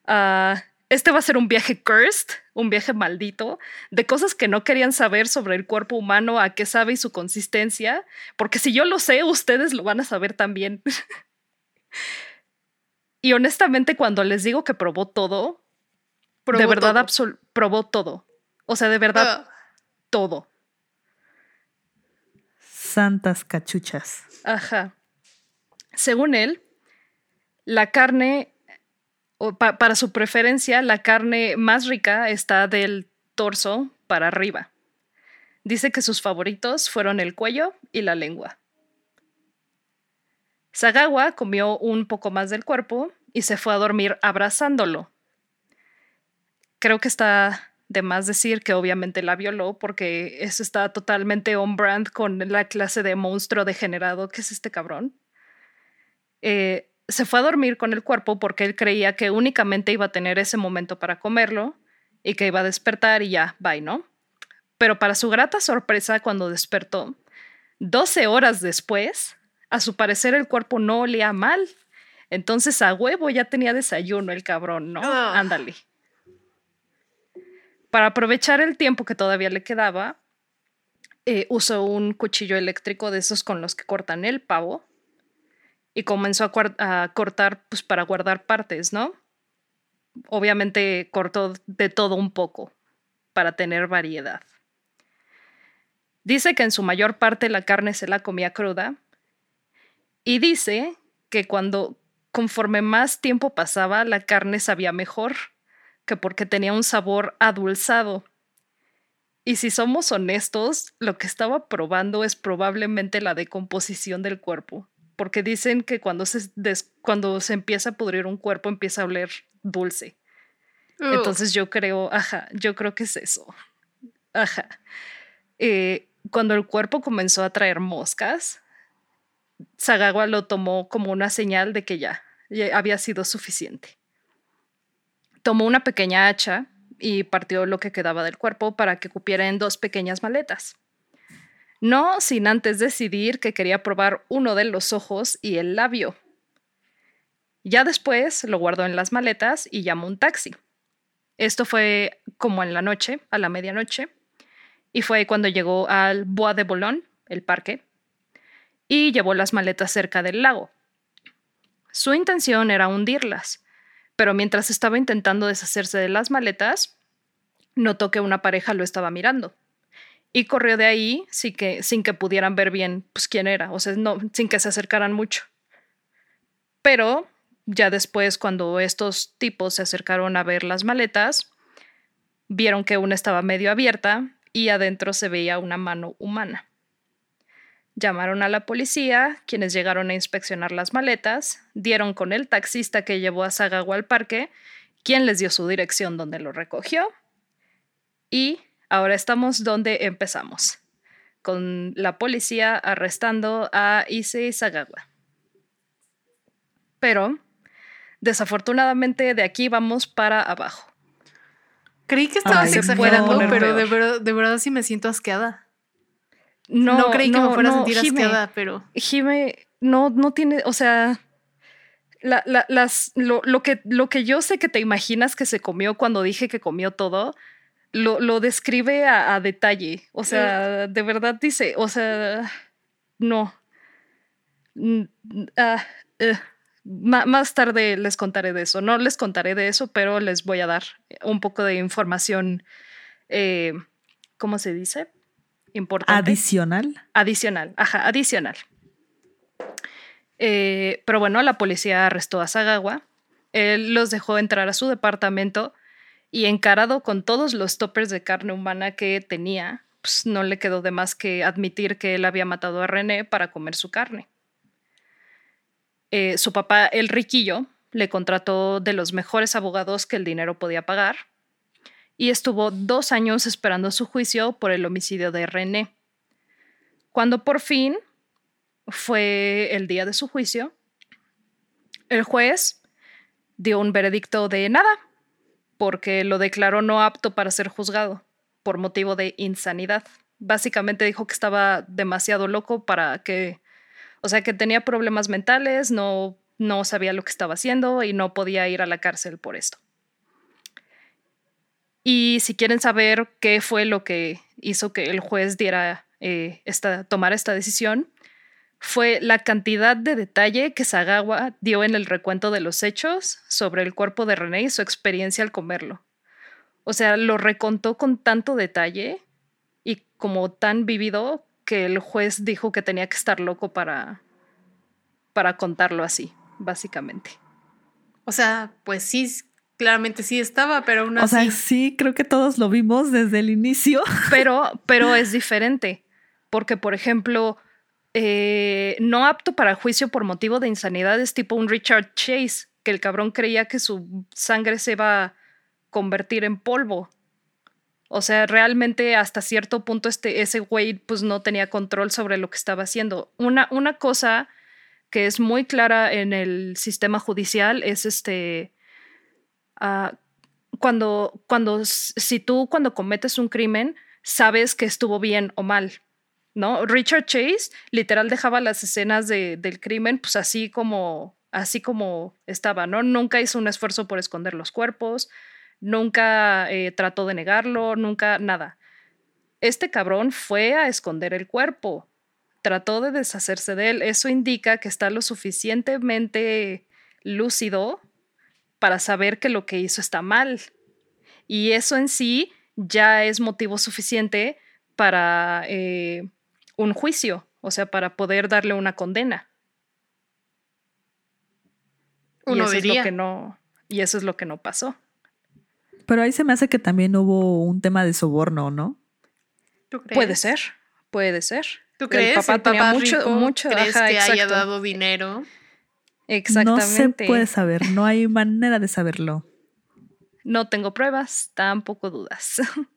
ah, este va a ser un viaje cursed, un viaje maldito, de cosas que no querían saber sobre el cuerpo humano, a qué sabe y su consistencia, porque si yo lo sé, ustedes lo van a saber también. y honestamente, cuando les digo que probó todo, de verdad probó todo. O sea, de verdad, ah todo. santas cachuchas. Ajá. Según él, la carne, para su preferencia, la carne más rica está del torso para arriba. Dice que sus favoritos fueron el cuello y la lengua. Sagawa comió un poco más del cuerpo y se fue a dormir abrazándolo. Creo que está de más decir que obviamente la violó porque eso está totalmente on brand con la clase de monstruo degenerado que es este cabrón. Eh, se fue a dormir con el cuerpo porque él creía que únicamente iba a tener ese momento para comerlo y que iba a despertar y ya, bye, ¿no? Pero para su grata sorpresa, cuando despertó, 12 horas después, a su parecer el cuerpo no olía mal. Entonces a huevo ya tenía desayuno el cabrón, ¿no? Ah. Ándale. Para aprovechar el tiempo que todavía le quedaba, eh, usó un cuchillo eléctrico de esos con los que cortan el pavo y comenzó a, cortar pues, para guardar partes, ¿no? Obviamente cortó de todo un poco para tener variedad. Dice que en su mayor parte la carne se la comía cruda y dice que cuando conforme más tiempo pasaba la carne sabía mejor, que porque tenía un sabor adulzado. Y si somos honestos, lo que estaba probando es probablemente la decomposición del cuerpo porque dicen que cuando se, cuando se empieza a pudrir un cuerpo empieza a oler dulce. Entonces yo creo, ajá, yo creo que es eso. Ajá. Eh, cuando el cuerpo comenzó a traer moscas, Sagawa lo tomó como una señal de que ya, ya había sido suficiente. Tomó una pequeña hacha y partió lo que quedaba del cuerpo para que cupiera en dos pequeñas maletas. No sin antes decidir que quería probar uno de los ojos y el labio. Ya después lo guardó en las maletas y llamó un taxi. Esto fue como en la noche, a la medianoche, y fue cuando llegó al Bois de Boulogne, el parque, y llevó las maletas cerca del lago. Su intención era hundirlas, pero mientras estaba intentando deshacerse de las maletas, notó que una pareja lo estaba mirando y corrió de ahí sin que, pudieran ver bien pues, quién era, o sea, no, sin que se acercaran mucho. Pero ya después, cuando estos tipos se acercaron a ver las maletas, vieron que una estaba medio abierta y adentro se veía una mano humana. Llamaron a la policía, quienes llegaron a inspeccionar las maletas, dieron con el taxista que llevó a Sagawa al parque, quien les dio su dirección donde lo recogió, y Ahora estamos donde empezamos, con la policía arrestando a Issei Sagawa. Pero, desafortunadamente, de aquí vamos para abajo. Creí que estabas exagerando, pero de, verdad sí me siento asqueada. No, no creí que me fuera a sentir asqueada, pero. Jime, no, no tiene, o sea, las, lo, lo, que, lo que yo sé que te imaginas que se comió cuando dije que comió todo, lo, describe a, detalle. O sea, de verdad dice, o sea, no. Eh, más tarde les contaré de eso. No les contaré de eso, pero les voy a dar un poco de información, eh, ¿cómo se dice? Importante. Adicional. Adicional, ajá, adicional. Eh, pero bueno, la policía arrestó a Sagawa. Él los dejó entrar a su departamento y encarado con todos los toppers de carne humana que tenía, pues no le quedó de más que admitir que él había matado a René para comer su carne. Eh, su papá, el riquillo, le contrató de los mejores abogados que el dinero podía pagar y estuvo dos años esperando su juicio por el homicidio de René. Cuando por fin fue el día de su juicio, el juez dio un veredicto de nada, porque lo declaró no apto para ser juzgado por motivo de insanidad. Básicamente dijo que estaba demasiado loco para que, o sea, que tenía problemas mentales, no, no sabía lo que estaba haciendo y no podía ir a la cárcel por esto. Y si quieren saber qué fue lo que hizo que el juez diera eh, esta, tomara esta decisión, fue la cantidad de detalle que Sagawa dio en el recuento de los hechos sobre el cuerpo de René y su experiencia al comerlo. O sea, lo recontó con tanto detalle y como tan vivido que el juez dijo que tenía que estar loco para, para contarlo así, básicamente. O sea, pues sí, claramente sí estaba, pero aún así. O sea, sí, creo que todos lo vimos desde el inicio. Pero, pero es diferente. Porque, por ejemplo, eh, no apto para juicio por motivo de insanidad es tipo un Richard Chase, que el cabrón creía que su sangre se iba a convertir en polvo. O sea, realmente hasta cierto punto este, ese güey pues no tenía control sobre lo que estaba haciendo. Una, una cosa que es muy clara en el sistema judicial es este... Ah, cuando, cuando, si tú cuando cometes un crimen, sabes que estuvo bien o mal, ¿no? Richard Chase literal dejaba las escenas de, del crimen pues así como, así como estaba, ¿no? Nunca hizo un esfuerzo por esconder los cuerpos, nunca eh, trató de negarlo, nunca nada. Este cabrón fue a esconder el cuerpo, trató de deshacerse de él. Eso indica que está lo suficientemente lúcido para saber que lo que hizo está mal. Y eso en sí ya es motivo suficiente para eh, un juicio, o sea, para poder darle una condena. y eso es lo que no, y eso es lo que no pasó. Pero ahí se me hace que también hubo un tema de soborno, ¿no? ¿Tú crees? Puede ser, puede ser. ¿Tú crees? El papá, tenía mucho, mucho ¿crees que haya dado dinero? Exactamente. No se puede saber, no hay manera de saberlo. No tengo pruebas, tampoco dudas.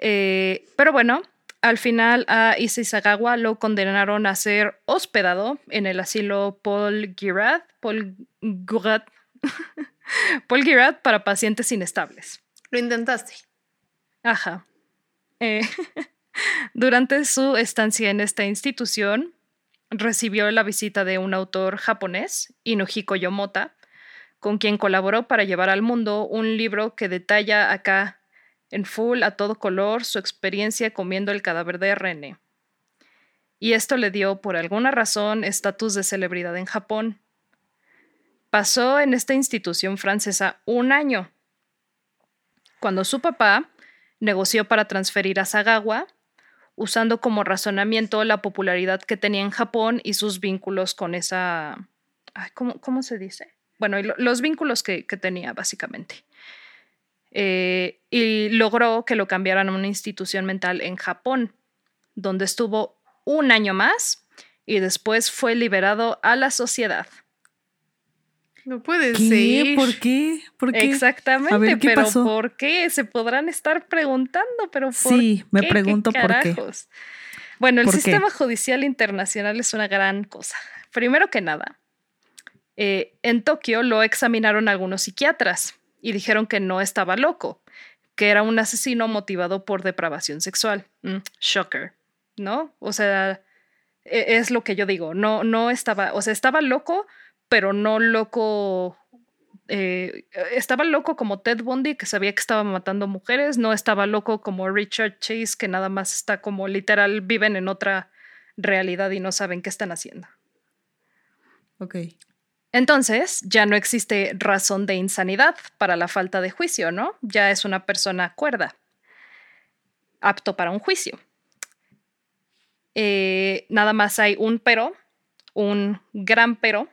Eh, pero bueno, al final a Isisagawa lo condenaron a ser hospedado en el asilo Paul Girard, Paul Girard Paul Girard para pacientes inestables. Lo intentaste. Ajá. Eh, durante su estancia en esta institución, recibió la visita de un autor japonés, Inuhiko Yomota, con quien colaboró para llevar al mundo un libro que detalla acá en full a todo color su experiencia comiendo el cadáver de René. Y esto le dio, por alguna razón, estatus de celebridad en Japón, Pasó en esta institución francesa un año, cuando su papá negoció para transferir a Sagawa, usando como razonamiento la popularidad que tenía en Japón y sus vínculos con esa... ¿cómo, se dice? Bueno, los vínculos que, tenía, básicamente. Eh, y logró que lo cambiaran a una institución mental en Japón, donde estuvo un año más y después fue liberado a la sociedad. No puede ser. ¿Por qué? ¿Por qué? Exactamente, pero ¿por qué? Se podrán estar preguntando, pero ¿por sí, me pregunto por qué. Bueno, el sistema judicial internacional es una gran cosa. Primero que nada, eh, en Tokio lo examinaron algunos psiquiatras y dijeron que no estaba loco, que era un asesino motivado por depravación sexual. Mm, shocker, ¿no? O sea, e, es lo que yo digo, no, no estaba, o sea, estaba loco, pero no loco. Eh, estaba loco como Ted Bundy, que sabía que estaba matando mujeres, no estaba loco como Richard Chase, que nada más está como literal, viven en otra realidad y no saben qué están haciendo. Ok. Entonces, ya no existe razón de insanidad para la falta de juicio, ¿no? Ya es una persona cuerda, apto para un juicio. Eh, nada más hay un pero, un gran pero,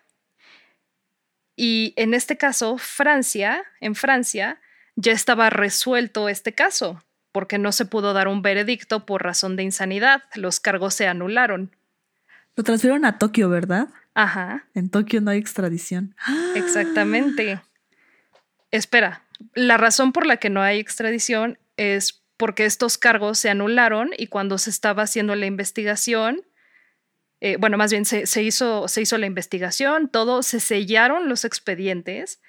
y en este caso, Francia, en Francia, ya estaba resuelto este caso, porque no se pudo dar un veredicto por razón de insanidad. Los cargos se anularon. Lo transfirieron a Tokio, ¿verdad? Ajá. En Tokio no hay extradición. Exactamente. Espera, la razón por la que no hay extradición es porque estos cargos se anularon y cuando se estaba haciendo la investigación, eh, bueno, más bien se, hizo, se hizo la investigación, todo, se sellaron los expedientes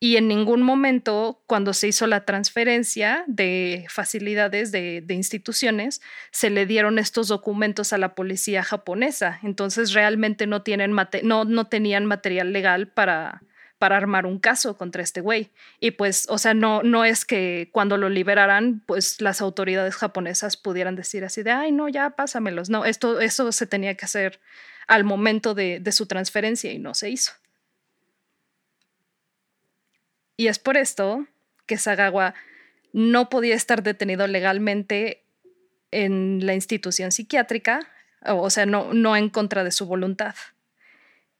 y en ningún momento cuando se hizo la transferencia de facilidades de, instituciones se le dieron estos documentos a la policía japonesa. Entonces realmente no, tienen no, no tenían material legal para, para armar un caso contra este güey. Y pues, o sea, no, no es que cuando lo liberaran, pues las autoridades japonesas pudieran decir así de, ay, no, ya pásamelos. No, esto, eso se tenía que hacer al momento de, de su transferencia y no se hizo. Y es por esto que Sagawa no podía estar detenido legalmente en la institución psiquiátrica, o sea, no, no en contra de su voluntad.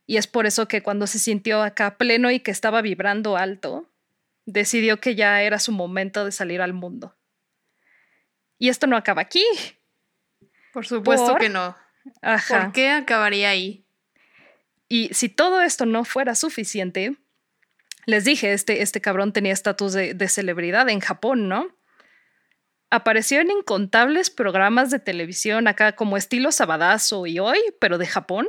Y es por eso que cuando se sintió acá pleno y que estaba vibrando alto, decidió que ya era su momento de salir al mundo. Y esto no acaba aquí. Por supuesto que no. ¿Por qué acabaría ahí? Y si todo esto no fuera suficiente, les dije, este, este cabrón tenía estatus de, de, celebridad en Japón, ¿no? Apareció en incontables programas de televisión acá como estilo Sabadazo y hoy, pero de Japón.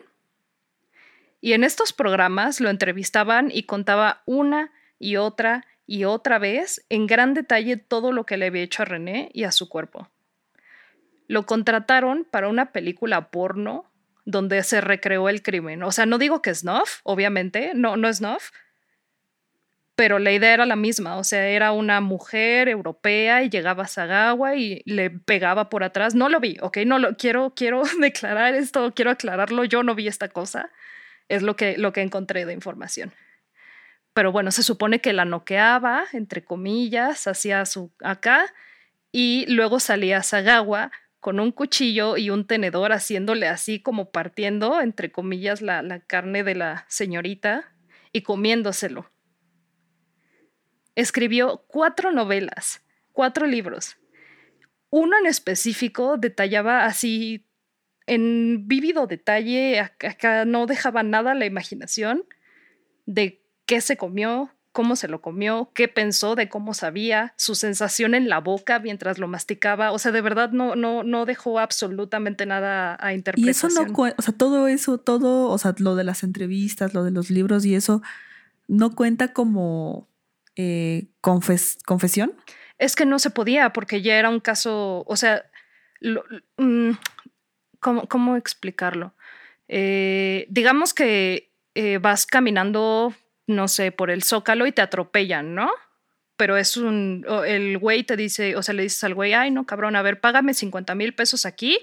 Y en estos programas lo entrevistaban y contaba una y otra y otra vez en gran detalle todo lo que le había hecho a René y a su cuerpo. Lo contrataron para una película porno donde se recreó el crimen. O sea, no digo que es snuff, obviamente, no, no es snuff, pero la idea era la misma. O sea, era una mujer europea y llegaba a Sagawa y le pegaba por atrás. No lo vi, ¿ok? No lo quiero, quiero declarar esto, quiero aclararlo. Yo no vi esta cosa. Es lo que, lo que encontré de información. Pero bueno, se supone que la noqueaba, entre comillas, hacía su acá y luego salía Sagawa con un cuchillo y un tenedor haciéndole así como partiendo, entre comillas, la, la carne de la señorita y comiéndoselo. Escribió cuatro novelas, cuatro libros. Uno en específico detallaba así en vívido detalle, acá no dejaba nada a la imaginación de qué se comió, cómo se lo comió, qué pensó de cómo sabía, su sensación en la boca mientras lo masticaba. O sea, de verdad no, no, no dejó absolutamente nada a interpretación. Y eso no, o sea, todo eso, todo, o sea, lo de las entrevistas, lo de los libros y eso, ¿no cuenta como eh, confesión? Es que no se podía porque ya era un caso, o sea, mm, ¿cómo, explicarlo? Eh, digamos que eh, vas caminando no sé, por el zócalo y te atropellan, ¿no? Pero es un, el güey te dice, o sea, le dices al güey, ay, no, cabrón, a ver, págame 50 mil pesos aquí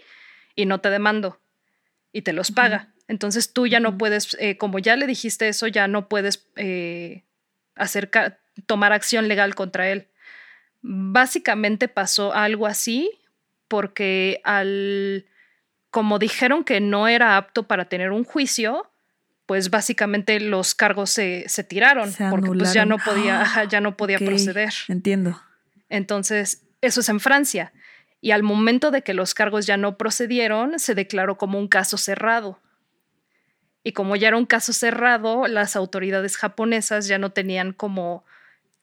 y no te demando. Y te los paga. Entonces tú ya no puedes, eh, como ya le dijiste eso, ya no puedes eh, tomar acción legal contra él. Básicamente pasó algo así porque al, como dijeron que no era apto para tener un juicio, pues básicamente los cargos se, tiraron porque pues ya no podía, ya no podía proceder. Entiendo. Entonces, eso es en Francia. Y al momento de que los cargos ya no procedieron, se declaró como un caso cerrado. Y como ya era un caso cerrado, las autoridades japonesas ya no tenían como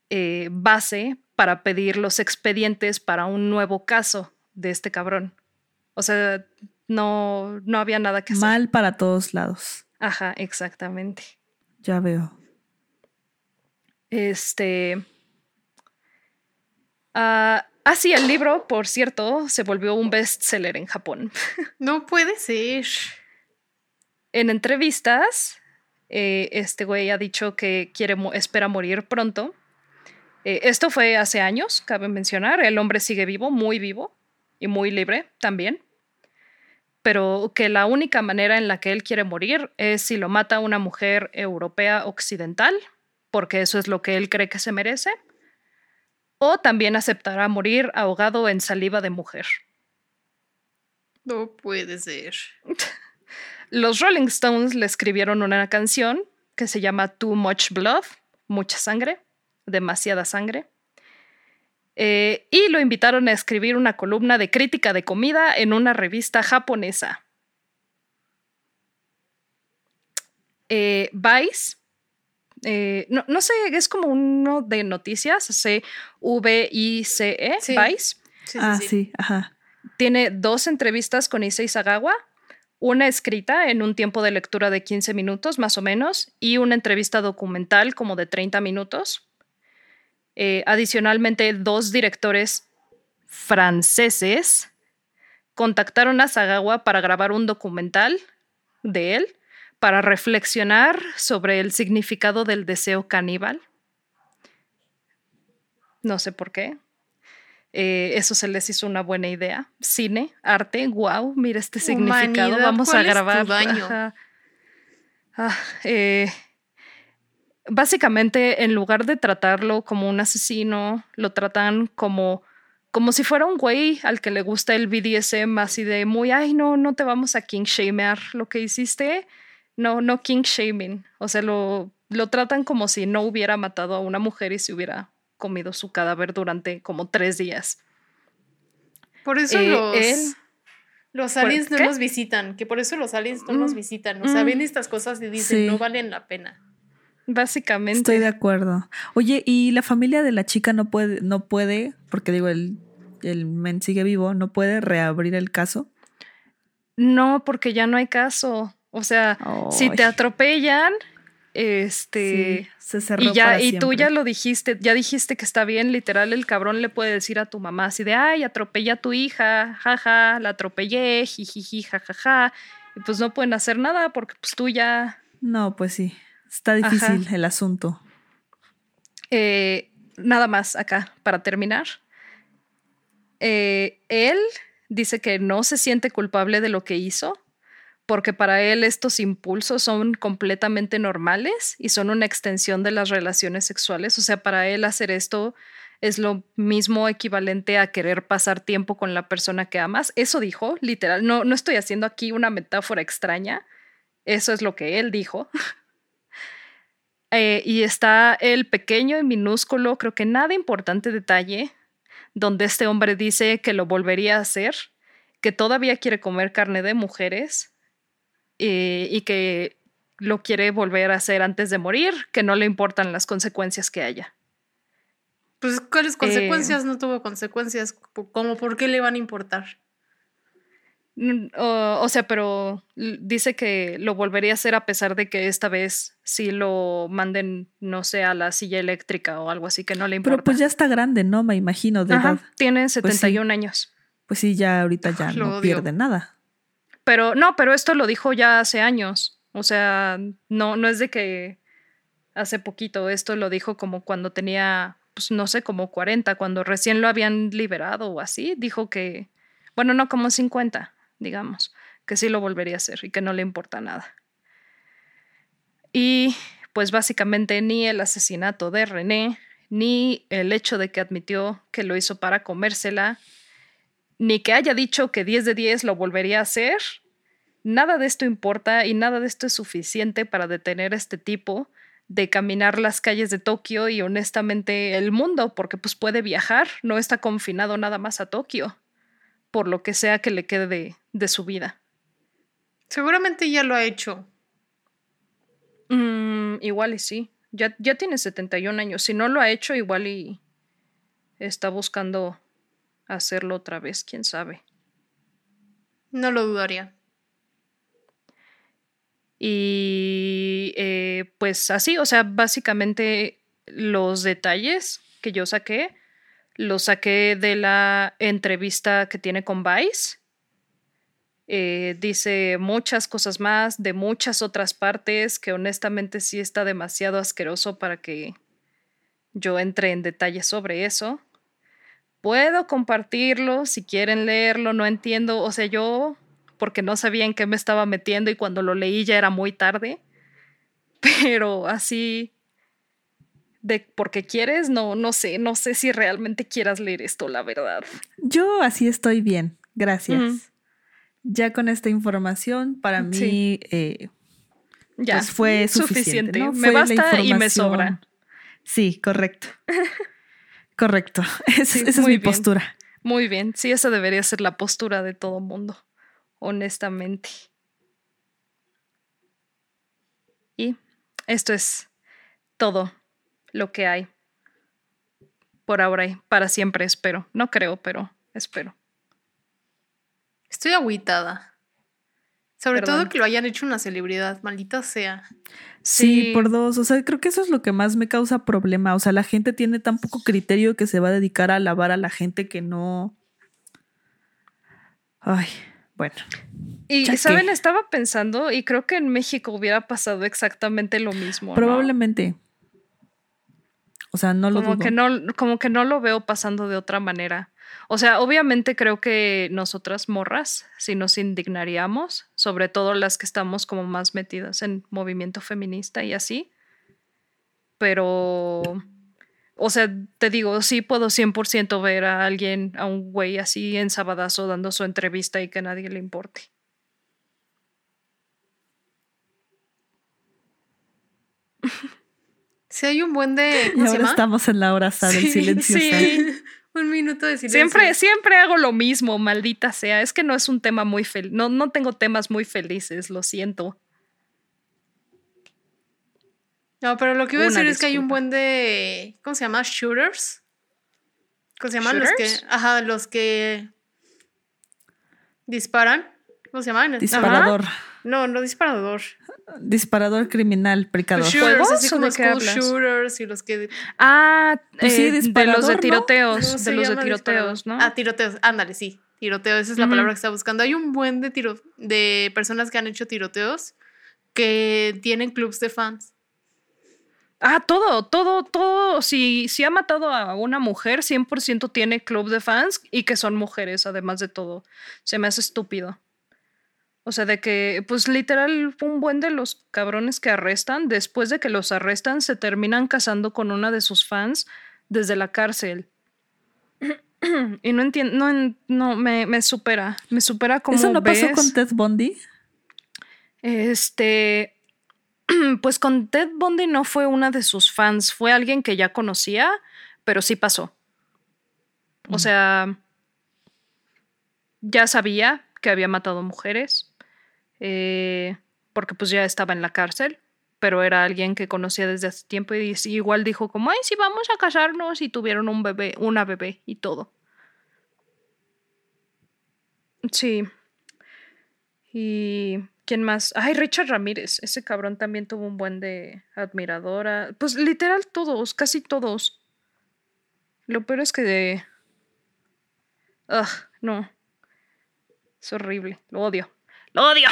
eh, base para pedir los expedientes para un nuevo caso de este cabrón. O sea, no, no había nada que hacer. Mal para todos lados. Ajá, exactamente. Ya veo. Este. ah, ah sí, el libro, por cierto, se volvió un bestseller en Japón. No puede ser. En entrevistas, eh, este güey ha dicho que quiere espera morir pronto. Eh, esto fue hace años, cabe mencionar. El hombre sigue vivo, muy vivo y muy libre también pero que la única manera en la que él quiere morir es si lo mata una mujer europea occidental, porque eso es lo que él cree que se merece, o también aceptará morir ahogado en saliva de mujer. No puede ser. Los Rolling Stones le escribieron una canción que se llama Too Much Blood, mucha sangre, demasiada sangre, eh, y lo invitaron a escribir una columna de crítica de comida en una revista japonesa. Eh, Vice, eh, no, sé, es como uno de noticias, C-V-I-C-E, Vice. ah, sí, ajá. Tiene dos entrevistas con Issei Sagawa, una escrita en un tiempo de lectura de 15 minutos más o menos y una entrevista documental como de 30 minutos. Eh, adicionalmente, dos directores franceses contactaron a Sagawa para grabar un documental de él para reflexionar sobre el significado del deseo caníbal. No sé por qué. Eh, eso se les hizo una buena idea. Cine, arte, wow, mira este significado. Vamos a grabar. Ah, eh, básicamente en lugar de tratarlo como un asesino, lo tratan como como si fuera un güey al que le gusta el BDSM, así de muy, ay, no, no te vamos a king shamear lo que hiciste. No, no king shaming. O sea, lo, lo tratan como si no hubiera matado a una mujer y se hubiera comido su cadáver durante como tres días. Por eso eh, los, los aliens no nos visitan, que por eso los aliens no nos mm, visitan. O sea, mm. ven estas cosas y dicen, no valen la pena. Básicamente. Estoy de acuerdo. Oye, ¿y la familia de la chica no puede, no puede, porque digo, el, el men sigue vivo, no puede reabrir el caso? No, porque ya no hay caso. O sea, si te atropellan, este se cerró y ya y tú ya lo dijiste, ya dijiste que está bien, literal el cabrón le puede decir a tu mamá así de, "Ay, atropella a tu hija, jaja, la atropellé, jijiji, jajaja." Y pues no pueden hacer nada porque pues tú ya No, pues sí. Está difícil el asunto. Eh, nada más acá para terminar. Eh, él dice que no se siente culpable de lo que hizo, porque para él estos impulsos son completamente normales y son una extensión de las relaciones sexuales. O sea, para él hacer esto es lo mismo equivalente a querer pasar tiempo con la persona que amas. Eso dijo, literal. No, no estoy haciendo aquí una metáfora extraña. Eso es lo que él dijo. Eh, y está el pequeño y minúsculo, creo que nada importante detalle, donde este hombre dice que lo volvería a hacer, que todavía quiere comer carne de mujeres eh, y que lo quiere volver a hacer antes de morir, que no le importan las consecuencias que haya. Pues, ¿cuáles consecuencias? Eh, no tuvo consecuencias. ¿Cómo por qué le van a importar? O, sea, pero dice que lo volvería a hacer a pesar de que esta vez sí lo manden, no sé, a la silla eléctrica o algo así que no le importa. Pero pues ya está grande, ¿no? Me imagino, de edad. Tiene 71 pues años. Pues sí, ya ahorita ya no pierde nada. Pero no, pero esto lo dijo ya hace años. O sea, no, no es de que hace poquito, esto lo dijo como cuando tenía, pues no sé, como 40, cuando recién lo habían liberado o así. Dijo que, bueno, no, como 50 digamos, que sí lo volvería a hacer y que no le importa nada. Y pues básicamente ni el asesinato de René, ni el hecho de que admitió que lo hizo para comérsela, ni que haya dicho que 10 de 10 lo volvería a hacer, nada de esto importa y nada de esto es suficiente para detener a este tipo de caminar las calles de Tokio y honestamente el mundo, porque pues puede viajar, no está confinado nada más a Tokio por lo que sea que le quede de, su vida. Seguramente ya lo ha hecho. Mm, igual y sí. Ya, ya tiene 71 años. Si no lo ha hecho, igual y está buscando hacerlo otra vez, quién sabe. No lo dudaría. Y eh, pues así, o sea, básicamente los detalles que yo saqué lo saqué de la entrevista que tiene con Vice. Eh, dice muchas cosas más de muchas otras partes que honestamente sí está demasiado asqueroso para que yo entre en detalles sobre eso. Puedo compartirlo si quieren leerlo, no entiendo, o sea, yo porque no sabía en qué me estaba metiendo y cuando lo leí ya era muy tarde, pero así de porque quieres, no, no sé, no sé si realmente quieras leer esto, la verdad. Yo así estoy bien, gracias. Ya con esta información, para mí eh, ya pues fue suficiente. Me basta y me sobra. Sí, correcto. correcto. esa es mi postura. Muy bien. Sí, esa debería ser la postura de todo mundo, honestamente. Y esto es todo lo que hay. Por ahora y para siempre espero. No creo, pero espero. Estoy agüitada. Sobre todo que lo hayan hecho una celebridad, maldita sea. Sí, por dos. O sea, creo que eso es lo que más me causa problema. O sea, la gente tiene tan poco criterio que se va a dedicar a alabar a la gente que no. Ay, bueno. Y, ¿saben? Estaba pensando y creo que en México hubiera pasado exactamente lo mismo. Probablemente. O sea, no lo como Que no, como que no lo veo pasando de otra manera. O sea, obviamente creo que nosotras morras, si nos indignaríamos, sobre todo las que estamos como más metidas en movimiento feminista y así, pero o sea, te digo, sí puedo 100% ver a alguien, a un güey así en sabadazo dando su entrevista y que a nadie le importe. Si hay un buen de. y ahora estamos en la hora del silencio. Sí. Un minuto de silencio. Siempre, siempre hago lo mismo, maldita sea. Es que no es un tema muy feliz. No, no tengo temas muy felices, lo siento. No, pero lo que iba a decir es que hay un buen de. ¿Cómo se llama? Shooters. ¿Cómo se llaman? Los que. Ajá, los que. Disparan. ¿Cómo se llaman? Disparador. No, no disparador. Disparador criminal, precador. shooters, así como school shooters y los que. Ah, pues sí, eh, de los de tiroteos. de los de tiroteos, ¿no? Ah, tiroteos. Ándale, sí. Tiroteo, esa es la palabra que estaba buscando. Hay un buen de tiro de personas que han hecho tiroteos que tienen clubs de fans. Ah, todo, todo, todo. Si, si ha matado a una mujer, 100% tiene club de fans y que son mujeres, además de todo. Se me hace estúpido. O sea, de que, pues literal, un buen de los cabrones que arrestan, después de que los arrestan, se terminan casando con una de sus fans desde la cárcel. y no entiendo, no, no me, me, supera, me supera como. ¿Eso no pasó con Ted Bundy? Este, pues con Ted Bundy no fue una de sus fans, fue alguien que ya conocía, pero sí pasó. O mm. sea, ya sabía que había matado mujeres, eh, porque pues ya estaba en la cárcel, pero era alguien que conocía desde hace tiempo y igual dijo como, ay, sí, vamos a casarnos y tuvieron un bebé, una bebé y todo. Sí. Y ¿Quién más? Ay, Richard Ramírez. Ese cabrón también tuvo un buen de admiradora. Pues literal todos, casi todos. Lo peor es que de... Ugh, no. Es horrible. Lo odio. Lo odio.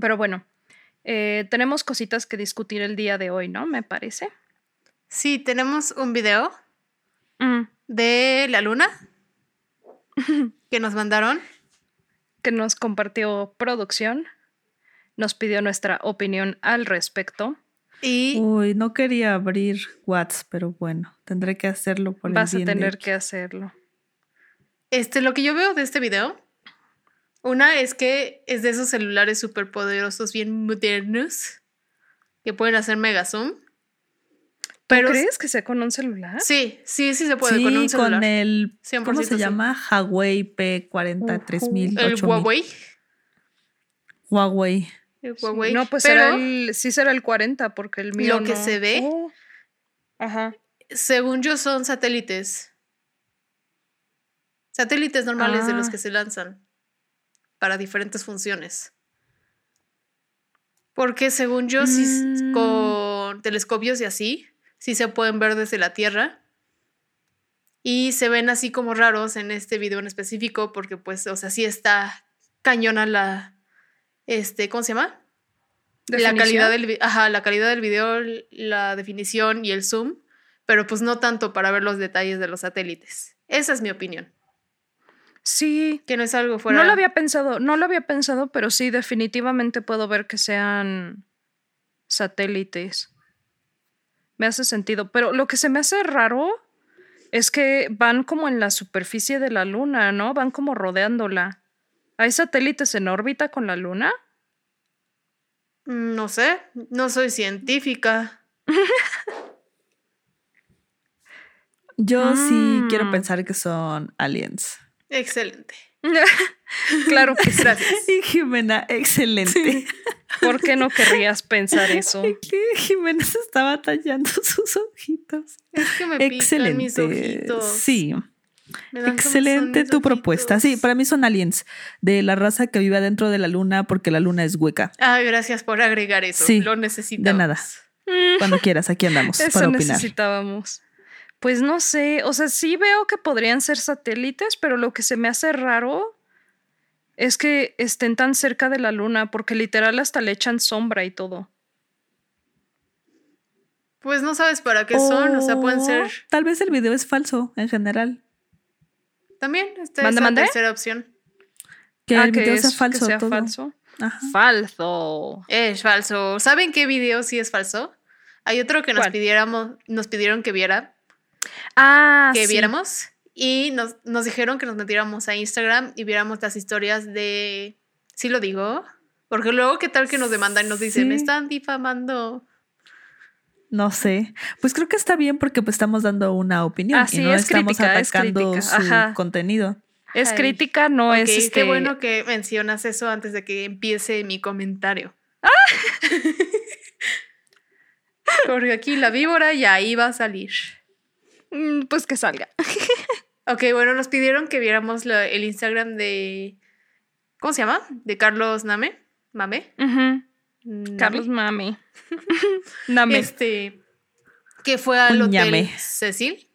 Pero bueno, eh, tenemos cositas que discutir el día de hoy, ¿no? Me parece. Sí, tenemos un video mm. de la luna que nos mandaron que nos compartió producción, nos pidió nuestra opinión al respecto. Y Uy, no quería abrir WhatsApp, pero bueno, tendré que hacerlo por Vas a tener que hacerlo. Este, lo que yo veo de este video, una es que es de esos celulares súper poderosos, bien modernos, que pueden hacer mega zoom. Pero, crees que sea con un celular? Sí, sí, sí se puede con un celular. con el, ¿cómo se llama? Huawei P43000. ¿El Huawei? Huawei. El Huawei. No, pues el, sí será el 40 porque el mío Lo que se ve, oh. ajá. según yo, son satélites. Satélites normales de los ah. que se lanzan para diferentes funciones. Porque según yo, mm. con telescopios y así, sí se pueden ver desde la Tierra. Y se ven así como raros en este video en específico porque pues, o sea, sí está cañona la, este, ¿cómo se llama? La calidad, del, ajá, la calidad del video, la definición y el zoom, pero pues no tanto para ver los detalles de los satélites. Esa es mi opinión. Sí. Que no es algo fuera. No lo había pensado, no lo había pensado, pero sí, definitivamente puedo ver que sean satélites me hace sentido. Pero lo que se me hace raro es que van como en la superficie de la luna, ¿no? Van como rodeándola. ¿Hay satélites en órbita con la luna? No sé, no soy científica. Yo sí quiero mm. pensar que son aliens. Excelente. claro que sí. Gracias. Y Jimena, excelente. ¿Por qué no querrías pensar eso? Jimena se estaba tallando sus ojitos. Es que me Excelente. mis ojitos. Sí. Excelente tu propuesta. Sí, para mí son aliens de la raza que vive dentro de la luna porque la luna es hueca. Ah, gracias por agregar eso. Sí, lo necesitamos. De nada. Cuando quieras, aquí andamos eso para opinar. necesitábamos. Pues no sé, o sea, sí veo que podrían ser satélites, pero lo que se me hace raro es que estén tan cerca de la luna, porque literal hasta le echan sombra y todo. Pues no sabes para qué son, o sea, pueden ser. Tal vez el video es falso en general. También, esta es la tercera opción. Que el ah, video sea falso. Que sea falso. Falso. Es falso. ¿Saben qué video sí es falso? Hay otro que nos pidiéramos, nos pidieron que viera. Ah, que viéramos. Y nos, nos dijeron que nos metiéramos a Instagram y viéramos las historias de. ¿Sí lo digo? Porque luego, ¿qué tal que nos demandan y nos dicen, me están difamando? No sé. Pues creo que está bien porque pues, estamos dando una opinión y no estamos atacando su contenido. Es crítica, no es. Qué este bueno que mencionas eso antes de que empiece mi comentario. ¡Ah! porque aquí la víbora ya iba a salir. Mm, pues que salga. ok, bueno, nos pidieron que viéramos el Instagram de. ¿Cómo se llama? De Carlos Name. Mame. Carlos Mame. Name. Este. Que fue al hotel Cecil.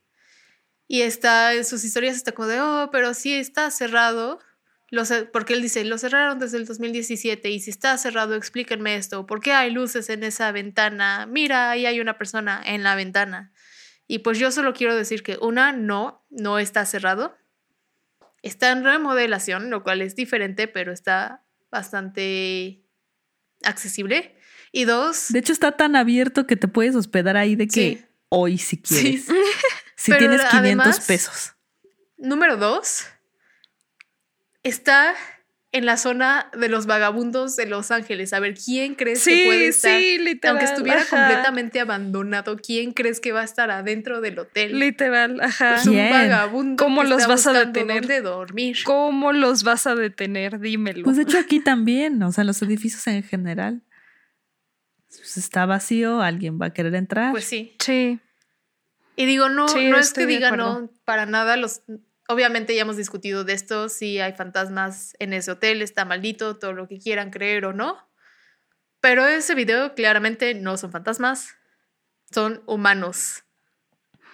Y está en sus historias está como de, oh, pero sí está cerrado. porque él dice, lo cerraron desde el 2017 y si está cerrado, explíquenme esto. ¿Por qué hay luces en esa ventana? Mira, ahí hay una persona en la ventana. Y pues yo solo quiero decir que una, no, no está cerrado. Está en remodelación, lo cual es diferente, pero está bastante accesible. Y dos... De hecho, está tan abierto que te puedes hospedar ahí de que hoy si quieres. Si tienes 500 pesos. Número dos, está en la zona de los vagabundos de Los Ángeles. A ver, ¿quién crees que puede estar? Sí, literal. Aunque estuviera completamente abandonado, ¿quién crees que va a estar adentro del hotel? Literal, ajá. un vagabundo. ¿Cómo los vas a detener? Dónde dormir. ¿Cómo los vas a detener? Dímelo. Pues de hecho aquí también, o sea, los edificios en general. Pues está vacío, alguien va a querer entrar. Pues sí. Sí. Y digo, no, no es que diga no, para nada. Los, obviamente ya hemos discutido de esto, si hay fantasmas en ese hotel, está maldito, todo lo que quieran creer o no. Pero ese video claramente no son fantasmas, son humanos.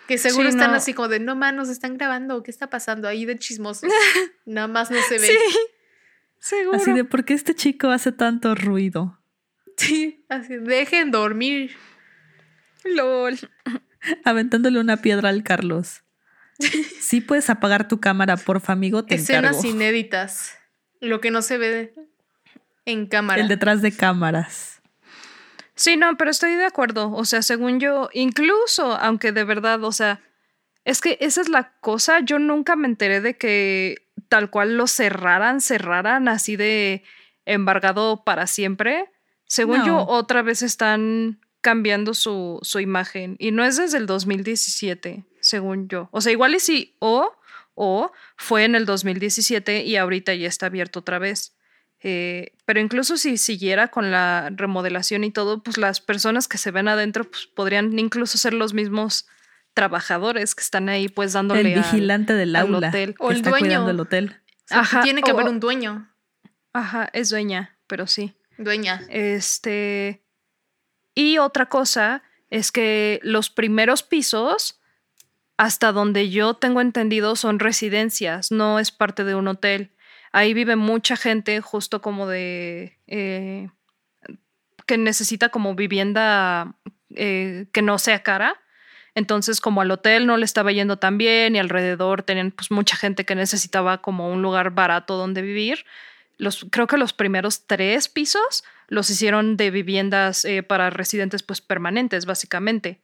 Que seguro están así como de, no manos, están grabando, ¿qué está pasando ahí de chismosos? Nada más no se ve. Sí, seguro. Así de, ¿por qué este chico hace tanto ruido? Sí, así, dejen dormir. LOL. aventándole una piedra al Carlos. Sí puedes apagar tu cámara, porfa, amigo, te Escenas inéditas. Lo que no se ve en cámara. El detrás de cámaras. Sí, no, pero estoy de acuerdo. O sea, según yo, incluso, aunque de verdad, o sea, es que esa es la cosa. Yo nunca me enteré de que tal cual lo cerraran, cerraran así de embargado para siempre. Según yo, otra vez están cambiando su, su, imagen. Y no es desde el 2017, según yo. O sea, igual y sí, o, o fue en el 2017 y ahorita ya está abierto otra vez. Eh, pero incluso si siguiera con la remodelación y todo, pues las personas que se ven adentro pues, podrían incluso ser los mismos trabajadores que están ahí pues dándole el vigilante del aula hotel. o el dueño del hotel. Ajá, tiene que haber un dueño. Ajá, es dueña, pero sí. Dueña. Este, y otra cosa es que los primeros pisos, hasta donde yo tengo entendido, son residencias, no es parte de un hotel. Ahí vive mucha gente justo como de... Eh, que necesita como vivienda eh, que no sea cara. Entonces, como al hotel no le estaba yendo tan bien y alrededor tenían pues mucha gente que necesitaba como un lugar barato donde vivir, los, creo que los primeros tres pisos los hicieron de viviendas eh, para residentes pues permanentes, básicamente.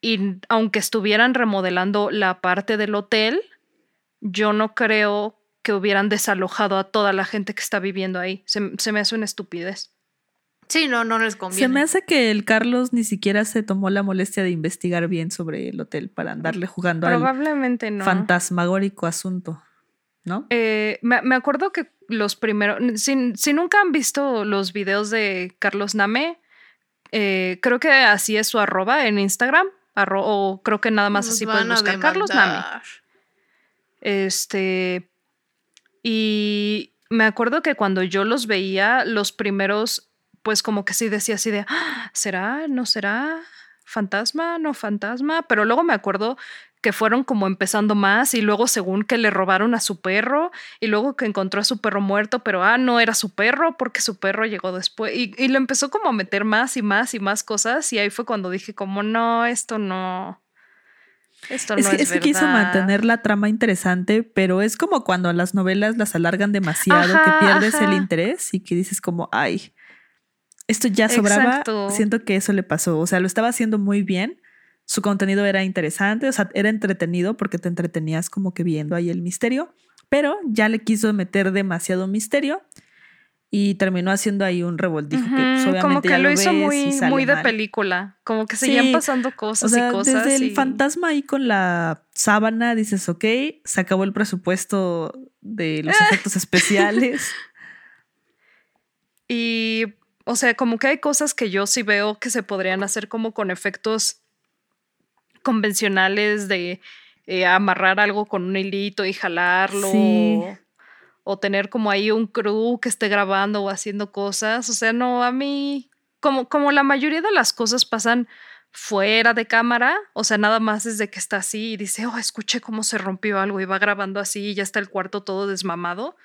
Y aunque estuvieran remodelando la parte del hotel, yo no creo que hubieran desalojado a toda la gente que está viviendo ahí. Se, me hace una estupidez. Sí, no, no les conviene. Se me hace que el Carlos ni siquiera se tomó la molestia de investigar bien sobre el hotel para andarle jugando Probablemente no. fantasmagórico asunto, ¿no? Eh, me, acuerdo que los primeros, si, nunca han visto los videos de Carlos Name, eh, creo que así es su arroba en Instagram, o creo que nada más así pueden buscar Carlos Name. Este, y me acuerdo que cuando yo los veía, los primeros, pues como que sí decía así de, ah, ¿será? ¿No será? ¿Fantasma? ¿No fantasma? Pero luego me acuerdo que fueron como empezando más y luego según que le robaron a su perro y luego que encontró a su perro muerto, pero ah, no era su perro porque su perro llegó después y, y lo empezó como a meter más y más y más cosas y ahí fue cuando dije como no, esto no. Esto no es, es que quiso mantener la trama interesante, pero es como cuando las novelas las alargan demasiado, que pierdes el interés y que dices como, ay, esto ya sobraba, siento que eso le pasó. O sea, lo estaba haciendo muy bien. Su contenido era interesante, o sea, era entretenido porque te entretenías como que viendo ahí el misterio, pero ya le quiso meter demasiado misterio y terminó haciendo ahí un revoltijo que pues, obviamente como que lo, hizo muy, muy de película, como que seguían pasando cosas y cosas. Desde el fantasma ahí con la sábana dices, ok, se acabó el presupuesto de los efectos especiales. Y, o sea, como que hay cosas que yo sí veo que se podrían hacer como con efectos convencionales de eh, amarrar algo con un hilito y jalarlo. O, tener como ahí un crew que esté grabando o haciendo cosas. O sea, no, a mí, como, como la mayoría de las cosas pasan fuera de cámara, o sea, nada más desde que está así y dice, oh, escuché cómo se rompió algo y va grabando así y ya está el cuarto todo desmamado.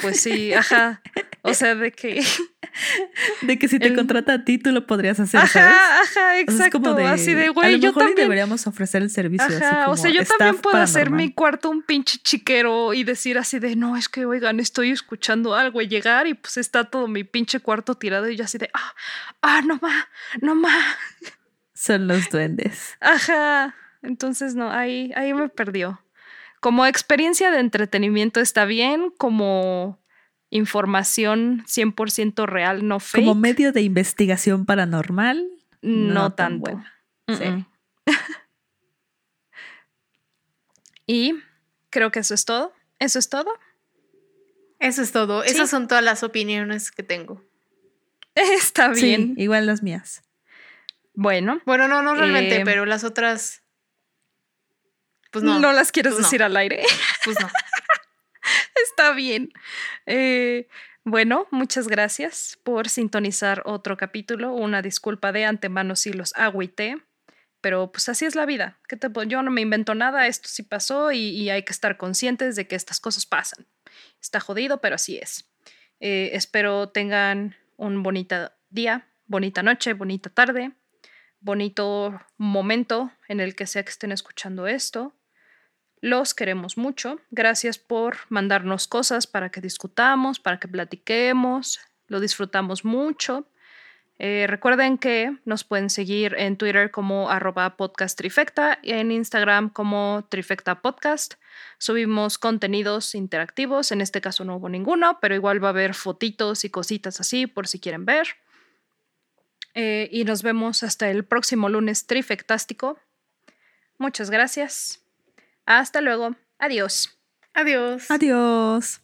Pues sí, ajá. O sea, de que. De que si te contrata a ti, tú lo podrías hacer. Ajá, ajá, exacto. así de, güey, a lo yo también. deberíamos ofrecer el servicio. Ajá, o sea, yo también puedo hacer mi cuarto un pinche chiquero y decir así de, no, es que, oigan, estoy escuchando algo y llegar y pues está todo mi pinche cuarto tirado y yo así de, ah, ah, no más, no más. Son los duendes. Ajá. Entonces, no, ahí, ahí me perdió. Como experiencia de entretenimiento está bien, como información 100% real, no fake. Como medio de investigación paranormal, no, tan tanto. Sí. y creo que eso es todo. ¿Eso es todo? Eso es todo. Esas son todas las opiniones que tengo. Está bien. igual las mías. Bueno. Bueno, no, no realmente, eh, pero las otras pues no. No las quieres pues decir al aire. Pues no. Está bien. Eh, bueno, muchas gracias por sintonizar otro capítulo. Una disculpa de antemano si los agüité. Pero pues así es la vida. ¿Qué te, yo no me invento nada, esto sí pasó y, hay que estar conscientes de que estas cosas pasan. Está jodido, pero así es. Eh, espero tengan un bonito día, bonita noche, bonita tarde, bonito momento en el que sea que estén escuchando esto. Los queremos mucho. Gracias por mandarnos cosas para que discutamos, para que platiquemos. Lo disfrutamos mucho. Eh, recuerden que nos pueden seguir en Twitter como arroba podcast trifecta y en Instagram como trifecta podcast. Subimos contenidos interactivos, en este caso no hubo ninguno, pero igual va a haber fotitos y cositas así por si quieren ver. Eh, y nos vemos hasta el próximo lunes trifectástico. Muchas gracias. Hasta luego. Adiós. Adiós. Adiós.